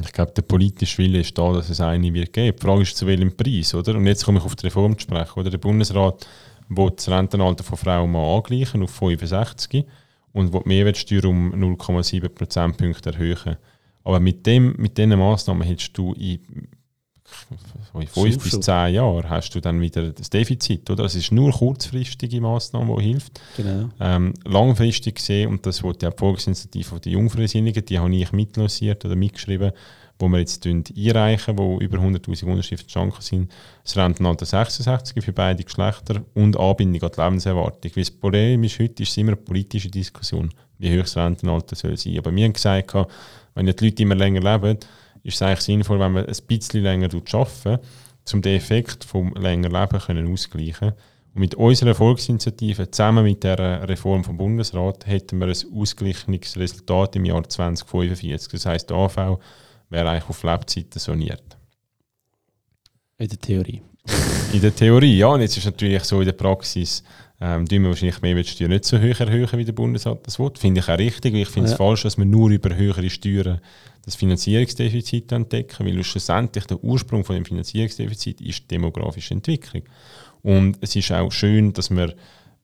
Ich glaube, der politische Wille ist da, dass es eine wird geben. Die Frage ist, zu welchem Preis, oder? Und jetzt komme ich auf die Reform zu sprechen, oder? Der Bundesrat will das Rentenalter von Frauen mal angleichen auf 65 und will die Mehrwertsteuer um 0,7 Prozentpunkte erhöhen. Aber mit, dem, mit diesen Massnahmen hättest du in fünf bis zehn Jahren hast du dann wieder das Defizit. Oder? Das ist nur kurzfristige Maßnahme, die hilft. Genau. Ähm, langfristig gesehen, und das wurde ja die Volksinitiative der Jungfreisinnigen, die habe ich mitlanciert oder mitgeschrieben, wo wir jetzt einreichen, wo über 100'000 Unterschriften schon sind, das Rentenalter 66 für beide Geschlechter und Anbindung an die Lebenserwartung. Weil das Problem ist, heute ist es immer eine politische Diskussion, wie hoch das Rentenalter soll sein. Aber wir haben gesagt, wenn die Leute immer länger leben, ist es eigentlich sinnvoll, wenn man ein bisschen länger arbeiten, um den Effekt vom länger Leben können auszugleichen. Und mit unserer Erfolgsinitiative zusammen mit der Reform vom Bundesrat hätten wir ein ausgeglichenes Resultat im Jahr 2045. Das heißt, der AV wäre eigentlich auf Lebzeiten soniert. In der Theorie. in der Theorie, ja. Und jetzt ist natürlich so in der Praxis, ähm, wir wahrscheinlich Mehrwertsteuer nicht so hoch erhöhen, wie der Bundesrat das will. Finde ich auch richtig. Ich finde es ja. falsch, dass man nur über höhere Steuern das Finanzierungsdefizit entdecken, weil schlussendlich der Ursprung von dem Finanzierungsdefizit ist die demografische Entwicklung. Und es ist auch schön, dass man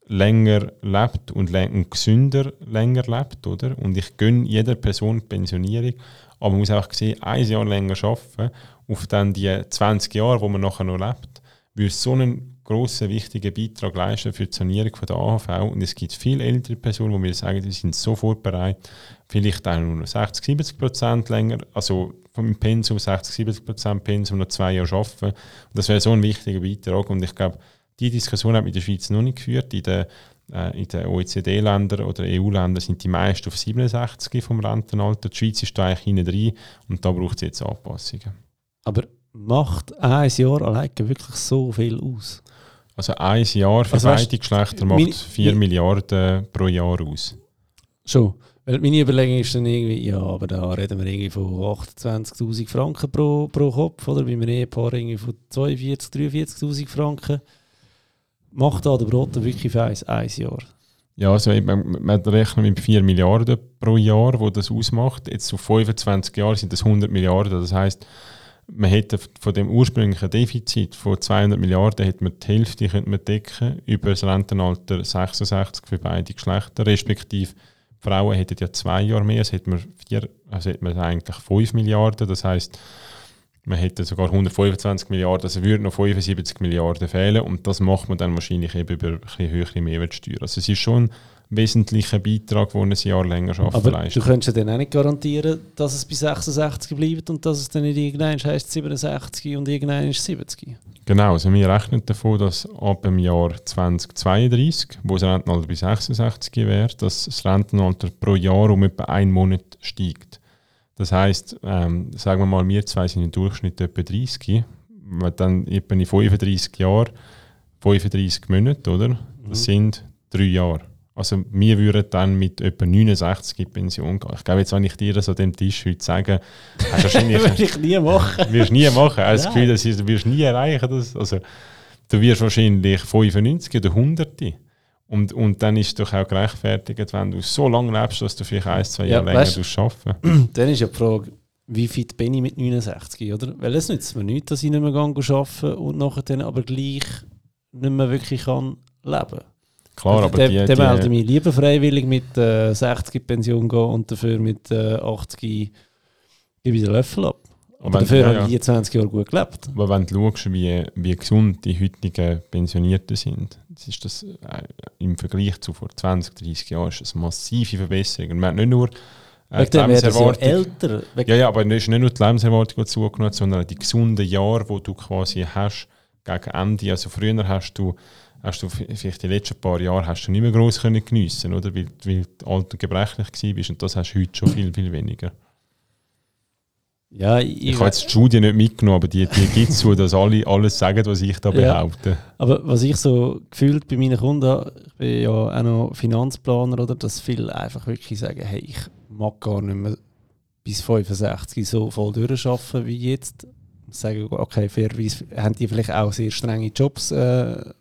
länger lebt und, und gesünder länger lebt, oder? Und ich gönne jeder Person Pensionierung, aber man muss auch sehen, ein Jahr länger arbeiten, auf dann die 20 Jahre, wo man nachher noch lebt, würde so einen grossen, wichtigen Beitrag leisten für die Sanierung von der AHV. Und es gibt viele ältere Personen, die mir sagen, sie sind sofort bereit, vielleicht auch nur 60, 70 Prozent länger, also vom Pensum 60, 70 Prozent Pensum noch zwei Jahre arbeiten. Und das wäre so ein wichtiger Beitrag. Und ich glaube, die Diskussion hat mit der Schweiz noch nicht geführt. In den, äh, den OECD-Ländern oder EU-Ländern sind die meisten auf 67 vom Rentenalter. Die Schweiz ist da eigentlich hinten drin und da braucht es jetzt Anpassungen. Aber macht ein Jahr allein wirklich so viel aus? Also ein Jahr für also beide Geschlechter macht 4 Milliarden pro Jahr aus. Schon. Weil meine Überlegung ist dann irgendwie, ja, aber da reden wir irgendwie von 28'000 Franken pro, pro Kopf, oder? Bei einem Ehepaar irgendwie von 42'000, 43'000 Franken. Macht da der Brot wirklich für ein, ein Jahr? Ja, also man, man rechnet mit 4 Milliarden pro Jahr, wo das ausmacht. Jetzt auf 25 Jahre sind das 100 Milliarden. Das heißt, man hätte von dem ursprünglichen Defizit von 200 Milliarden hätte man die Hälfte könnte man decken über das Rentenalter 66 für beide Geschlechter, respektive Frauen hätten ja zwei Jahre mehr, also hätte man, vier, also hätte man eigentlich 5 Milliarden, das heißt man hätte sogar 125 Milliarden, also würden noch 75 Milliarden fehlen. Und das macht man dann wahrscheinlich eben über ein bisschen höhere Mehrwertsteuer. Also es ist schon wesentlicher Beitrag, den ein Jahr länger arbeitet. Aber leistet. du könntest ja dann auch nicht garantieren, dass es bei 66 bleibt und dass es dann nicht irgendwann heisst 67 und irgendwann ist 70. Genau, also wir rechnen davon, dass ab dem Jahr 2032, wo das Rentenalter bei 66 wäre, dass das Rentenalter pro Jahr um etwa einen Monat steigt. Das heisst, ähm, sagen wir mal, wir zwei sind im Durchschnitt etwa 30, dann etwa in 35 Jahren 35 Monate, oder? Das mhm. sind drei Jahre. Also wir würden dann mit etwa 69 in Pension gehen. Ich glaube, jetzt, wenn ich dir das an dem Tisch heute sage, hast du wahrscheinlich... würde ich nie machen. wirst nie machen. Ich habe das Gefühl, dass du wirst nie erreichen. Das, also, du wirst wahrscheinlich 95 oder 100. Und, und dann ist es doch auch gerechtfertigt, wenn du so lange lebst, dass du vielleicht ein, zwei Jahre ja, länger weißt, arbeiten Dann ist ja die Frage, wie fit bin ich mit 69, oder? Weil es nützt mir nichts, dass ich nicht mehr arbeiten und nachher dann aber gleich nicht mehr wirklich kann leben kann. Klar, aber der, die, der melde mich lieber freiwillig mit äh, 60 Pension gehen und dafür mit äh, 80 gebe ich den Löffel ab. Aber dafür ja, habe ich 20 Jahre gut gelebt. Aber wenn du schaust, wie, wie gesund die heutigen Pensionierten sind, das ist das äh, im Vergleich zu vor 20, 30 Jahren ist das eine massive Verbesserung. Und man hat nicht nur äh, die Lebenserwartung. Ja älter. Ja, ja, aber es ist nicht nur die Lebenserwartung, die zugenommen sondern die gesunden Jahre, die du quasi hast gegen Ende. Also früher hast du hast du vielleicht die letzten paar Jahre hast du nicht mehr gross können geniessen, oder? Weil, weil du alt und gebrechlich warst und das hast du heute schon viel, viel weniger. Ja, ich, ich habe jetzt die Studie nicht mitgenommen, aber die, die gibt es so, dass alle alles sagen, was ich da behaupte. Ja, aber was ich so gefühlt bei meinen Kunden, ich bin ja auch noch Finanzplaner, oder, dass viele einfach wirklich sagen, hey, ich mag gar nicht mehr bis 65 so voll durcharbeiten wie jetzt. Sagen, okay, fairerweise haben die vielleicht auch sehr strenge Jobs, äh,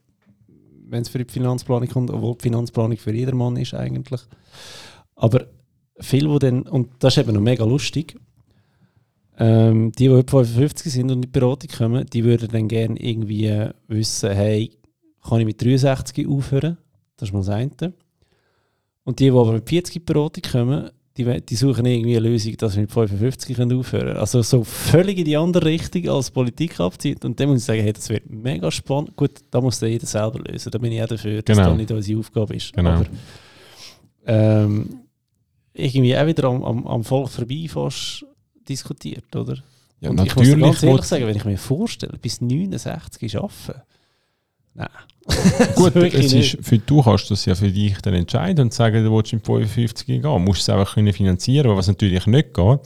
wenn es für die Finanzplanung kommt, obwohl die Finanzplanung für jedermann ist eigentlich. Aber viele, die dann, und das ist eben noch mega lustig, ähm, die, die heute 55 sind und in die Beratung kommen, die würden dann gerne irgendwie wissen, hey, kann ich mit 63 aufhören? Das ist mal das eine. Und die, die aber mit 40 in die Beratung kommen, die, die suchen irgendwie eine Lösung, dass sie mit 55 aufhören können. Also so völlig in die andere Richtung als Politik abzieht. Und dann muss ich sagen, hey, das wird mega spannend. Gut, da muss jeder selber lösen. Da bin ich auch dafür, dass genau. das nicht unsere Aufgabe ist. Genau. Aber ähm, irgendwie auch wieder am, am, am Volk vorbei fast diskutiert, oder? Ja, und natürlich. Ich muss ganz ehrlich sagen, wenn ich mir vorstelle, bis 69 arbeiten, Nein. Gut, es ist, für, du kannst das ja für dich dann entscheiden und sagen, du willst in 55 gehen. Du musst es einfach können finanzieren. Aber was natürlich nicht geht,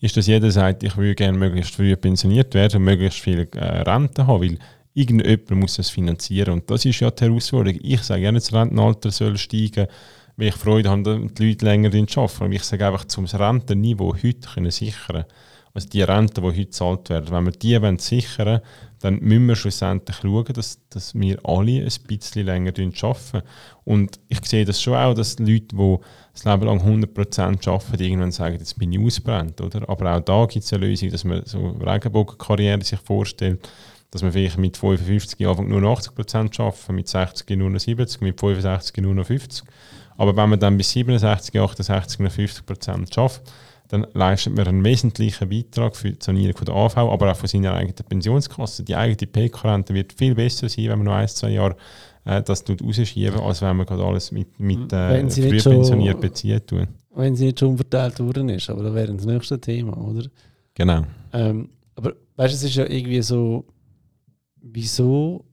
ist, dass jeder sagt, ich würde gerne möglichst früh pensioniert werden und möglichst viel äh, Rente haben, weil irgendjemand muss das finanzieren. Und das ist ja die Herausforderung. Ich sage gerne, das Rentenalter soll steigen, weil ich Freude habe, dass die Leute länger arbeiten. Aber ich sage einfach, zum Rentenniveau heute können sichern also die Renten, die heute gezahlt werden, wenn wir die sichern wollen, dann müssen wir schlussendlich schauen, dass, dass wir alle ein bisschen länger arbeiten. Und ich sehe das schon auch, dass Leute, die das Leben lang 100% arbeiten, irgendwann sagen, jetzt bin ich ausbrennt. Oder? Aber auch da gibt es eine Lösung, dass man so eine Regenbogenkarriere sich vorstellt, dass man vielleicht mit 55 Jahren nur 80% arbeiten, mit 60 nur noch 70, mit 65 nur noch 50. Aber wenn man dann bis 67, 68 noch 50% schafft, dann leistet man einen wesentlichen Beitrag für die Sanierung von der AV, aber auch von seiner eigenen Pensionskasse. Die eigene PK-Rente wird viel besser sein, wenn man noch ein, zwei Jahre äh, das rausschieben als wenn man gerade alles mit, mit äh, frühpensioniert bezieht. Tun. Wenn sie nicht schon verteilt worden ist, aber das wäre das nächste Thema, oder? Genau. Ähm, aber weißt du, es ist ja irgendwie so, wieso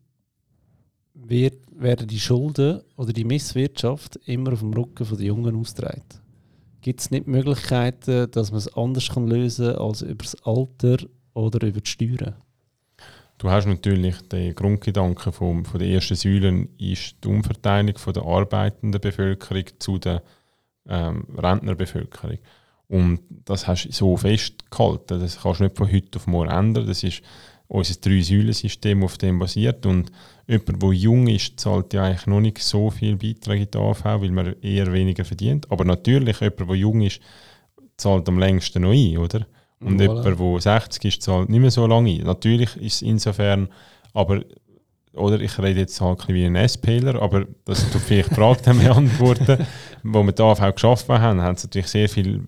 wird, werden die Schulden oder die Misswirtschaft immer auf dem Rücken der Jungen ausgetragen? Gibt es nicht Möglichkeiten, dass man es anders kann lösen kann als über das Alter oder über die Steuern? Du hast natürlich den Grundgedanken vom, von der ersten Säule ist die Umverteilung von der arbeitenden Bevölkerung zu den ähm, Rentnerbevölkerung. Und das hast du so festgehalten. Das kannst du nicht von heute auf morgen ändern. Das ist unser Drei-Säulen-System, auf dem basiert. Und jemand, der jung ist, zahlt ja eigentlich noch nicht so viel Beiträge in die AV, weil man eher weniger verdient. Aber natürlich, jemand, der jung ist, zahlt am längsten noch ein, oder? Und voilà. jemand, der 60 ist, zahlt nicht mehr so lange ein. Natürlich ist es insofern, aber oder ich rede jetzt halt ein wie ein SPler, aber dass du vielleicht die Frage dann beantworten, wo wir da auch geschafft haben, haben es natürlich sehr viele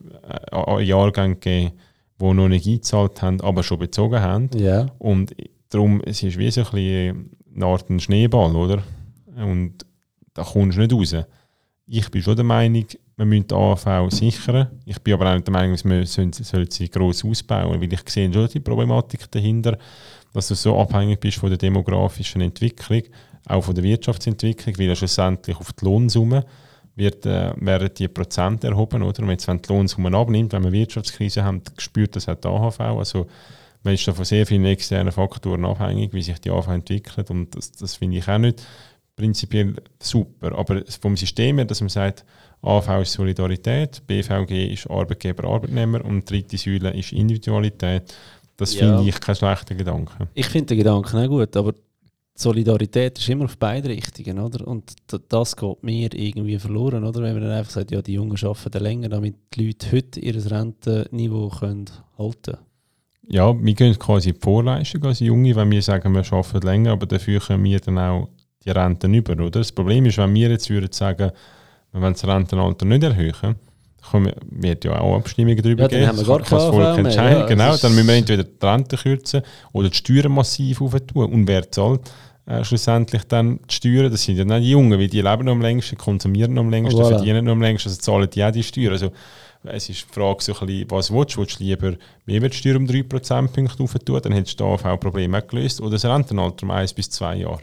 äh, Jahrgänge gegeben, die noch nicht eingezahlt haben, aber schon bezogen haben. Yeah. Und darum, es ist wie so ein bisschen eine Art ein Schneeball, oder? Und da kommst du nicht raus. Ich bin schon der Meinung, wir müssen die AV sichern. Ich bin aber auch der Meinung, wir sollten sie gross ausbauen, weil ich sehe schon die Problematik dahinter dass du so abhängig bist von der demografischen Entwicklung, auch von der Wirtschaftsentwicklung, weil ja schlussendlich auf die Lohnsumme wird, äh, werden die Prozente erhoben. Oder? Und jetzt, wenn die Lohnsumme abnimmt, wenn wir Wirtschaftskrise haben, spürt das auch die AHV. Also man ist da von sehr vielen externen Faktoren abhängig, wie sich die AHV entwickelt. Und das, das finde ich auch nicht prinzipiell super. Aber vom System her, dass man sagt, AV ist Solidarität, BVG ist Arbeitgeber, Arbeitnehmer und dritte Säule ist Individualität. Das ja. finde ich kein schlechter Gedanke. Ich finde den Gedanken auch gut, aber Solidarität ist immer auf beide Richtungen, oder? Und das geht mir irgendwie verloren, oder? Wenn man dann einfach sagt, ja, die Jungen arbeiten länger, damit die Leute heute ihr Rentenniveau können halten können. Ja, wir gehen quasi die Vorleistung als Junge, wenn wir sagen, wir arbeiten länger, aber dafür können wir dann auch die Renten über, oder? Das Problem ist, wenn wir jetzt würden sagen, wir wollen das Rentenalter nicht erhöhen, wird ja auch Abstimmungen darüber ja, geben. Dann haben wir gar das Volk entscheiden. Ja, genau, dann müssen wir entweder die Rente kürzen oder die Steuern massiv auftun. Und wer zahlt äh, schlussendlich dann die Steuern? Das sind ja nicht die Jungen, weil die leben noch am längsten, konsumieren noch am längsten, voilà. verdienen noch am längsten, also zahlen die auch die Steuern. Also, es ist die Frage, so bisschen, was willst du? Willst du lieber mehr die Steuer um 3 Prozentpunkte auftun, dann hättest du da auch Probleme gelöst, oder das Rentenalter um 1 bis 2 Jahre.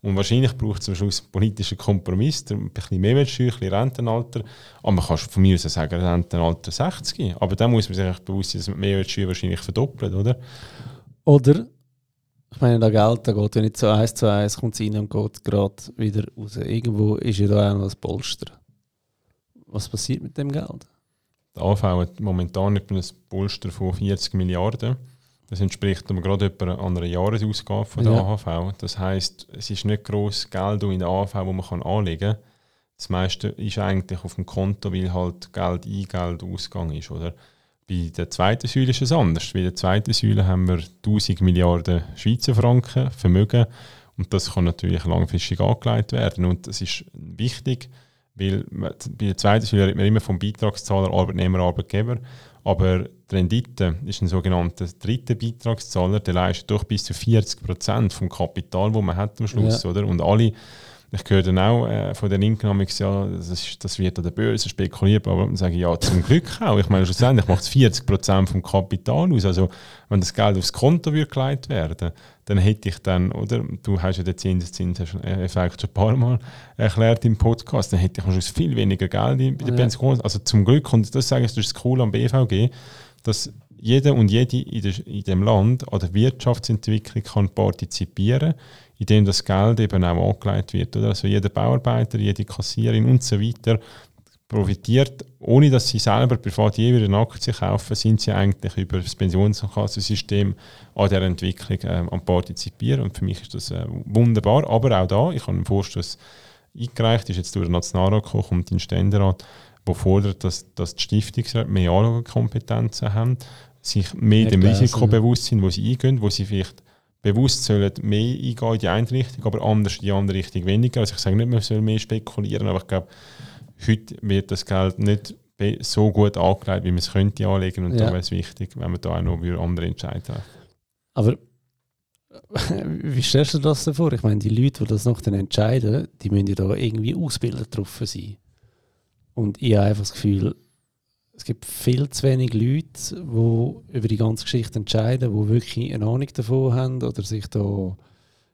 Und wahrscheinlich braucht es am Schluss einen politischen Kompromiss, ein bisschen Mehrwertsteuer, ein bisschen Rentenalter. Aber man kann von mir aus sagen, Rentenalter 60. Aber dann muss man sich bewusst sein, dass man die Mehrwertsteuer wahrscheinlich verdoppelt, oder? Oder, ich meine, das Geld da geht ja nicht so eins zu eins, kommt rein und geht gerade wieder raus. Irgendwo ist ja da auch noch ein Polster. Was passiert mit dem Geld? Der AV hat momentan etwa ein Polster von 40 Milliarden. Das entspricht aber gerade etwa einer Jahresausgabe von der ja. AHV. Das heißt, es ist nicht groß Geld in der AHV, wo man kann anlegen kann. Das meiste ist eigentlich auf dem Konto, weil halt Geld ein, Geld Ausgang ist. Oder? Bei der zweiten Säule ist es anders. Bei der zweiten Säule haben wir 1000 Milliarden Schweizer Franken Vermögen und das kann natürlich langfristig angelegt werden. Und das ist wichtig, weil bei der zweiten Säule redet man immer vom Beitragszahler, Arbeitnehmer, Arbeitgeber. Aber die Rendite ist ein sogenannter dritter Beitragszahler, der leistet doch bis zu 40 Prozent vom Kapital, das man hat am Schluss. Ja. Oder? Und alle, ich höre dann auch äh, von den Inconomics, ja, das, das wird an der Börse spekuliert, aber dann sage ich, ja, zum Glück auch. Ich meine, schlussendlich macht es 40 Prozent vom Kapital aus. Also, wenn das Geld aufs Konto wird geleitet werden dann hätte ich dann, oder, du hast ja den Zinseszinseffekt schon ein paar Mal erklärt im Podcast, dann hätte ich am Schluss viel weniger Geld bei der ja. Pension. Also zum Glück, und das sage ich, das ist das Coole am BVG, dass jeder und jede in, der, in dem Land an der Wirtschaftsentwicklung kann partizipieren indem das Geld eben auch angelegt wird. Oder? Also jeder Bauarbeiter, jede Kassierin und so weiter profitiert, ohne dass sie selber privat je wieder eine Aktie kaufen, sind sie eigentlich über das Pensionskassensystem an der Entwicklung äh, am Partizipieren. Und für mich ist das äh, wunderbar. Aber auch da, ich habe einen Vorstoß eingereicht, ist jetzt durch den Nationalrat gekommen und den Ständerat, der fordert, dass, dass die Stiftungsräte mehr Anlagekompetenzen haben, sich mehr dem Risiko bewusst sind, wo sie eingehen, wo sie vielleicht bewusst sollen mehr eingehen in die eine Richtung, aber anders in die andere Richtung weniger. Also ich sage nicht, man soll mehr spekulieren, aber ich glaube, heute wird das Geld nicht so gut angelegt, wie man es könnte anlegen und ja. da wäre es wichtig, wenn man da auch noch über andere entscheiden Aber wie stellst du das denn vor? Ich meine, die Leute, die das noch dann entscheiden, die müssen ja da irgendwie ausgebildet drauf sein. Und ich habe einfach das Gefühl, es gibt viel zu wenig Leute, die über die ganze Geschichte entscheiden, die wirklich eine Ahnung davon haben oder sich da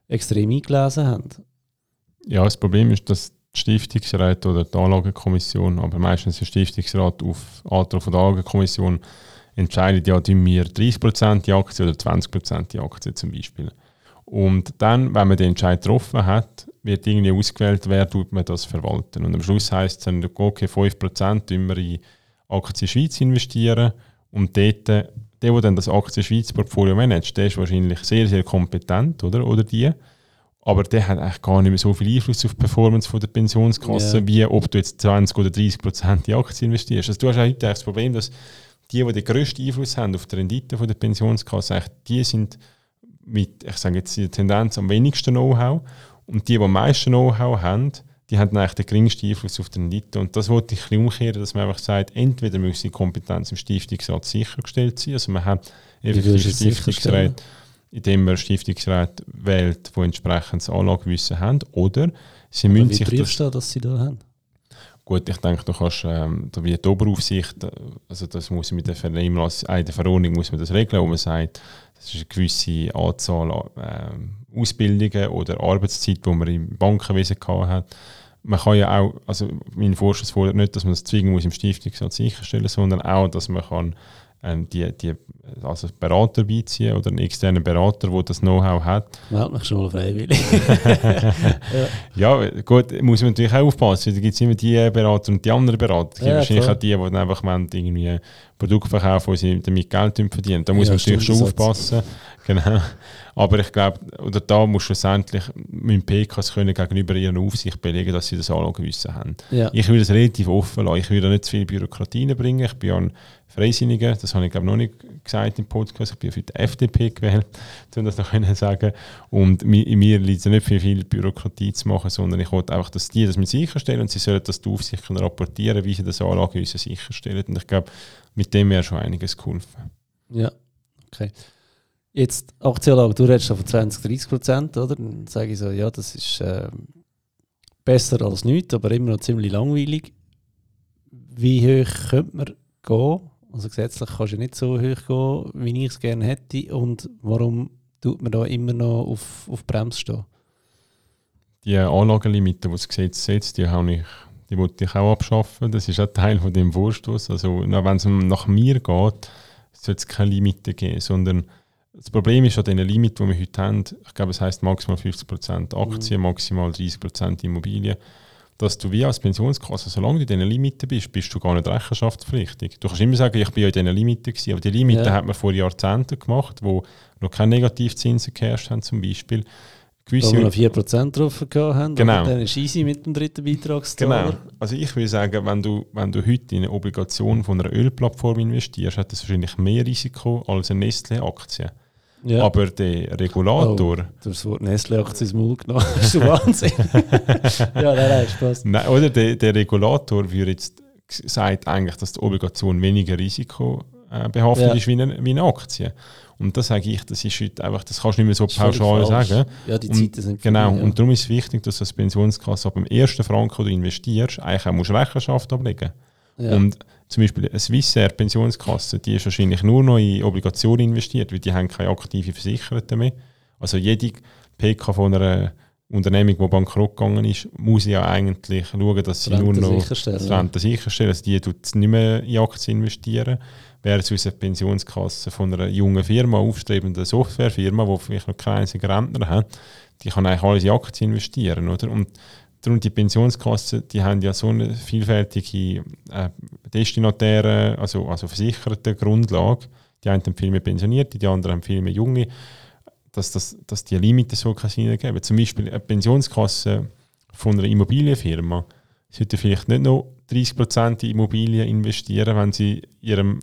extrem eingelesen haben. Ja, das Problem ist, dass die Stiftungsrat oder die Anlagekommission, aber meistens der Stiftungsrat auf Antrag von der Anlagekommission entscheidet, ja, tun wir 30% die Aktie oder 20% die Aktie zum Beispiel. Und dann, wenn man den Entscheid getroffen hat, wird irgendwie ausgewählt, wer tut man das verwalten. Und am Schluss heisst es dann, okay, 5% tun wir in Aktien Schweiz investieren und dort, der, der dann das Aktien Schweiz Portfolio managt, der ist wahrscheinlich sehr, sehr kompetent, oder? Oder die. Aber der hat eigentlich gar nicht mehr so viel Einfluss auf die Performance von der Pensionskasse, Ja. wie ob du jetzt 20 oder 30 Prozent in Aktien investierst. Also du hast auch heute das Problem, dass die, die den grössten Einfluss haben auf die Rendite von der Pensionskasse, eigentlich die sind mit, ich sage jetzt die Tendenz am wenigsten Know-how und die, die am meisten Know-how haben, die haben eigentlich den geringsten Einfluss auf die Rendite. Und das wollte ich ein bisschen umkehren, dass man einfach sagt, entweder muss die Kompetenz im Stiftungsrat sichergestellt sein, also man hat effektiv? Stiftungsrat, indem man Stiftungsrat wählt, die entsprechend das Anlagewissen haben, oder sie müssen Wie sich das du, dass sie da haben? Gut, ich denke, du kannst, ähm, da wie die Oberaufsicht, äh, also das muss mit der Vernehmlassung, äh, in der Verordnung muss man das regeln, wo man sagt, das ist eine gewisse Anzahl an ähm, Ausbildungen oder Arbeitszeit, die man im Bankenwesen gehabt hat. Man kann ja auch, also mein Vorschuss fordert nicht, dass man das zwingen muss im Stiftungsrat sicherstellen, sondern auch, dass man kann ähm, die, die also Berater beiziehen oder einen externen Berater, der das Know-how hat, Meld mich schon mal freiwillig. Ja, gut, muss man natürlich auch aufpassen. Da gibt es immer die Berater und die anderen Berater. Es gibt Ja, wahrscheinlich klar. auch die, die dann einfach wollen, irgendwie Produkte verkaufen, wo sie damit Geld verdienen. Da muss Ja, man natürlich schon aufpassen. Genau. Aber ich glaube, oder da muss schlussendlich mit PKs können gegenüber ihrer Aufsicht belegen, dass sie das Anlagewissen haben. ja. Ich will das relativ offen lassen. Ich will da nicht zu viel Bürokratie bringen. Ich bin ja ein Freisinniger, das habe ich glaube noch nicht gesagt im Podcast. Ich bin für die FDP gewählt, um das noch können sagen. Und in mir liegt es nicht viel, viel Bürokratie zu machen, sondern ich wollte einfach, dass die das mit sicherstellen und sie sollen das Aufsicht können rapportieren, wie sie das Anlagewissen sicherstellen. Und ich glaube, mit dem wäre schon einiges geholfen. Ja, okay. Jetzt Aktienlage, du redest von 20, 30 Prozent, oder? Dann sage ich so, ja, das ist ähm, besser als nichts, aber immer noch ziemlich langweilig. Wie hoch könnte man gehen? Also gesetzlich kannst du nicht so hoch gehen, wie ich es gerne hätte. Und warum tut man da immer noch auf, auf Bremse stehen? Die Anlagelimite, die das Gesetz setzt, die, habe ich, die wollte ich auch abschaffen. Das ist auch Teil von dem Vorstoß. Also, wenn es nach mir geht, sollte es keine Limite geben, sondern das Problem ist an diesen Limit, die wir heute haben, ich glaube, es heißt maximal 50% Aktien, maximal 30% Immobilien, dass du wie als Pensionskasse, solange du in diesen Limiten bist, bist du gar nicht rechenschaftspflichtig. Du kannst immer sagen, ich bin ja in diesen Limiten gewesen, aber die Limiten Ja. hat man vor Jahrzehnten gemacht, wo noch keine Negativzinsen geherrscht haben zum Beispiel. Gewisse wir noch 4% drauf haben. Genau. Dann ist easy mit dem dritten Genau. Beitragszahler. Also ich würde sagen, wenn du, wenn du heute in eine Obligation von einer Ölplattform investierst, hat das wahrscheinlich mehr Risiko als eine Nestle-Aktie. Ja. Aber der Regulator, Du hast das Wort Nestle-Aktie ins Maul genommen. Das ist Wahnsinn. ja, nein, nein, Spaß. nein, oder der, der Regulator würde jetzt sagt eigentlich, dass die Obligation weniger Risiko äh, behaftet Ja. ist wie eine, wie eine Aktie. Und das sage ich, das ist heute einfach, das kannst du nicht mehr so pauschal sagen. Ja, die Zeiten sind Genau, vorbei, ja. und darum ist es wichtig, dass du als Pensionskasse ab dem ersten Franken, den du investierst, eigentlich auch musst Rechenschaft ablegen ja. Und zum Beispiel eine Swissair Pensionskasse, die ist wahrscheinlich nur noch in Obligationen investiert, weil die haben keine aktive Versicherten mehr. Also jede PK von einer Unternehmung, die bankrott gegangen ist, muss ja eigentlich schauen, dass sie Rente nur noch ja. Rente sicherstellen. Also die tut nicht mehr in Aktien investieren. Versus eine Pensionskasse von einer jungen Firma, aufstrebenden Softwarefirma, die vielleicht noch keinen einzigen Rentner hat, die kann eigentlich alles in Aktien investieren. Oder? Und darum die Pensionskassen, die haben ja so eine vielfältige äh, Destinatäre, also, also versicherte Grundlage. Die einen haben viel mehr Pensionierte, die anderen haben viel mehr Junge. Dass, das, dass die Limiten so keinen Sinn ergeben. Zum Beispiel eine Pensionskasse von einer Immobilienfirma sollte vielleicht nicht noch 30% in Immobilien investieren, wenn sie ihrem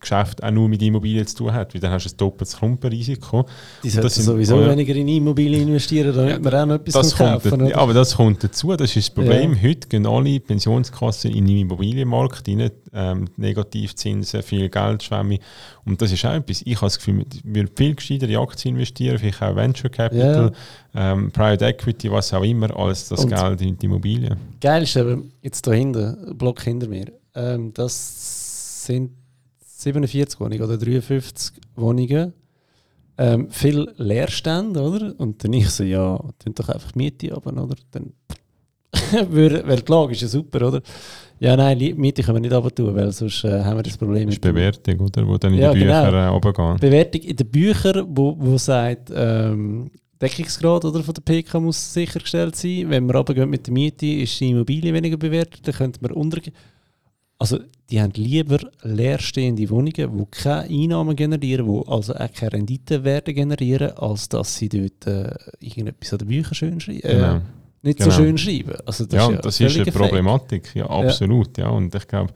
Geschäft auch nur mit Immobilien zu tun hat, weil dann hast du ein doppeltes Klumpenrisiko. Die sollten sowieso ja. weniger in Immobilien investieren, damit man auch noch etwas Das kann kommt, kaufen ja, aber das kommt dazu, das ist das Problem. Heute gehen alle Pensionskassen in den Immobilienmarkt rein, ähm, Negativzinsen, viel Geld schwemmen. Und das ist auch etwas, ich habe das Gefühl, wir würden viel gescheiter in Aktien investieren, vielleicht auch Venture Capital, ähm, Private Equity, was auch immer, als das Und- Geld in die Immobilien. Geil ist aber, jetzt da hinten, Block hinter mir, ähm, das sind 47 Wohnungen oder 53 Wohnungen. Ähm, viel Leerstände, oder? Und dann ich so, ja, tun doch einfach die Miete ab, oder? Dann weil die Lage ist ja super, oder? Ja, nein, Miete können wir nicht ab tun, weil sonst äh, haben wir das Problem Das ist Bewertung, oder? Wo dann in Ja, die Bücher genau. runtergehen. Bewertung in den Büchern, wo, wo sagt, ähm, Deckungsgrad oder, von der PK muss sichergestellt sein. Wenn wir aber mit der Miete ist die Immobilie weniger bewertet, dann könnte man unter... Also die haben lieber leerstehende Wohnungen, die keine Einnahmen generieren, die also auch keine Rendite werden generieren, als dass sie dort äh, irgendetwas an den Büchern schön schreiben. Äh, Genau. nicht Genau. so schön schreiben. Also das ja, ist ja das ist eine. Problematik, ja, absolut. Ja. Und ich glaube,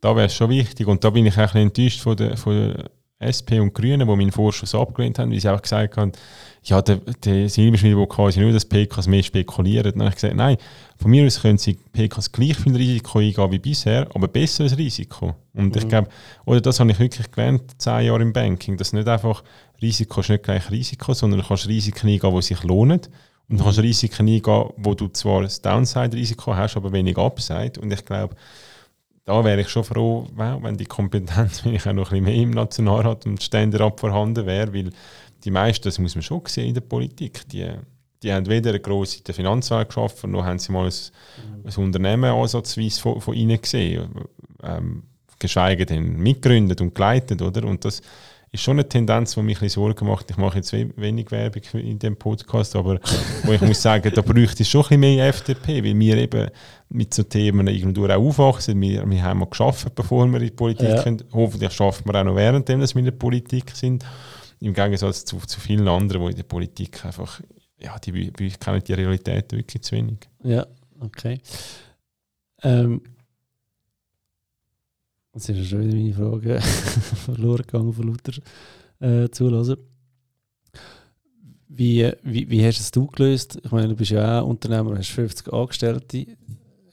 da wäre es schon wichtig. Und da bin ich auch ein bisschen enttäuscht von der, von der SP und Grünen, die meinen Vorschuss abgelehnt haben, weil sie einfach gesagt haben, ja, der, der Silberschmied, der quasi nur das PKs mehr spekulieren. Dann habe ich gesagt, nein, von mir aus können sie PKs gleich viel Risiko eingehen wie bisher, aber besseres Risiko. Und ich Mhm. glaube, oder das habe ich wirklich gelernt, zehn Jahre im Banking, dass nicht einfach Risiko ist nicht gleich Risiko, sondern du kannst Risiken eingehen, die sich lohnen. Und du kannst Risiken eingehen, wo du zwar das Downside-Risiko hast, aber wenig Upside. Und ich glaube, da wäre ich schon froh, wenn die Kompetenz vielleicht auch noch ein bisschen mehr im Nationalrat und Ständerat vorhanden wäre, weil die meisten, das muss man schon sehen in der Politik, die, die haben weder eine grosse Finanzwelt geschaffen, noch haben sie mal ein, ein Unternehmen ansatzweise von, von ihnen gesehen. Ähm, geschweige denn mitgegründet und geleitet, oder? Und das ist schon eine Tendenz, die mich ein bisschen Sorgen macht. Ich mache jetzt we wenig Werbung in dem Podcast, aber wo ich muss sagen, da bräuchte es schon ein bisschen mehr FDP, weil wir eben mit so Themen irgendwo auch aufwachsen. Wir, wir haben mal geschafft, bevor wir in die Politik Ja. können. Hoffentlich schaffen wir auch noch währenddem, dass wir in der Politik sind. Im Gegensatz zu, zu vielen anderen, die in der Politik einfach, ja, die, die, die kennen die Realität wirklich zu wenig. Ja, okay. Ähm, jetzt ist ja schon wieder meine Frage verloren gegangen von lauter äh, Zulassen. Wie, wie, wie hast es du gelöst? Ich meine, du bist ja auch Unternehmer, hast 50 Angestellte.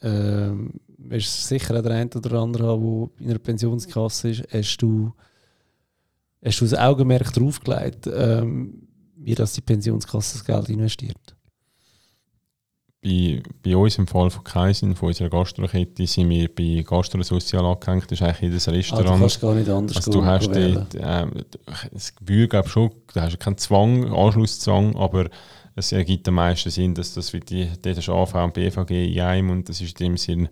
Ähm, wirst sicher auch der eine oder andere der in einer Pensionskasse ist. Hast du, hast du das Augenmerk darauf gelegt, ähm, wie das die Pensionskasse das Geld investiert? Bei, bei uns im Fall von Kaisin, von unserer Gastrokette, sind wir bei Gastrosozial angehängt. Das ist eigentlich jedes Ah, du Restaurant. kannst gar nicht anders Also du hast dort, ähm, das Gebühr glaube schon, du hast keinen Zwang, Anschlusszwang, aber es ergibt am meisten Sinn, dass das wie die, AV und BVG in einem und das ist in dem Sinn,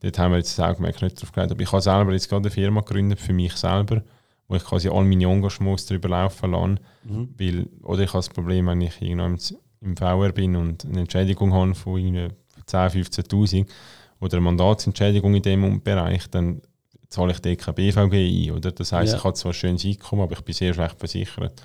dort haben wir jetzt das Augenmerk nicht drauf gelegt. Aber ich habe selber jetzt gerade eine Firma gegründet für mich selber, wo ich quasi all meine Engagements darüber laufen lasse, Mhm. weil, oder ich habe das Problem, wenn ich irgendwann im VR bin und eine Entschädigung habe von irgendwie 10.000, 15'000 oder eine Mandatsentschädigung in dem Bereich, dann zahle ich dort kein BVG ein. Oder? Das heisst, Ja. ich habe zwar ein schönes Einkommen, aber ich bin sehr schlecht versichert.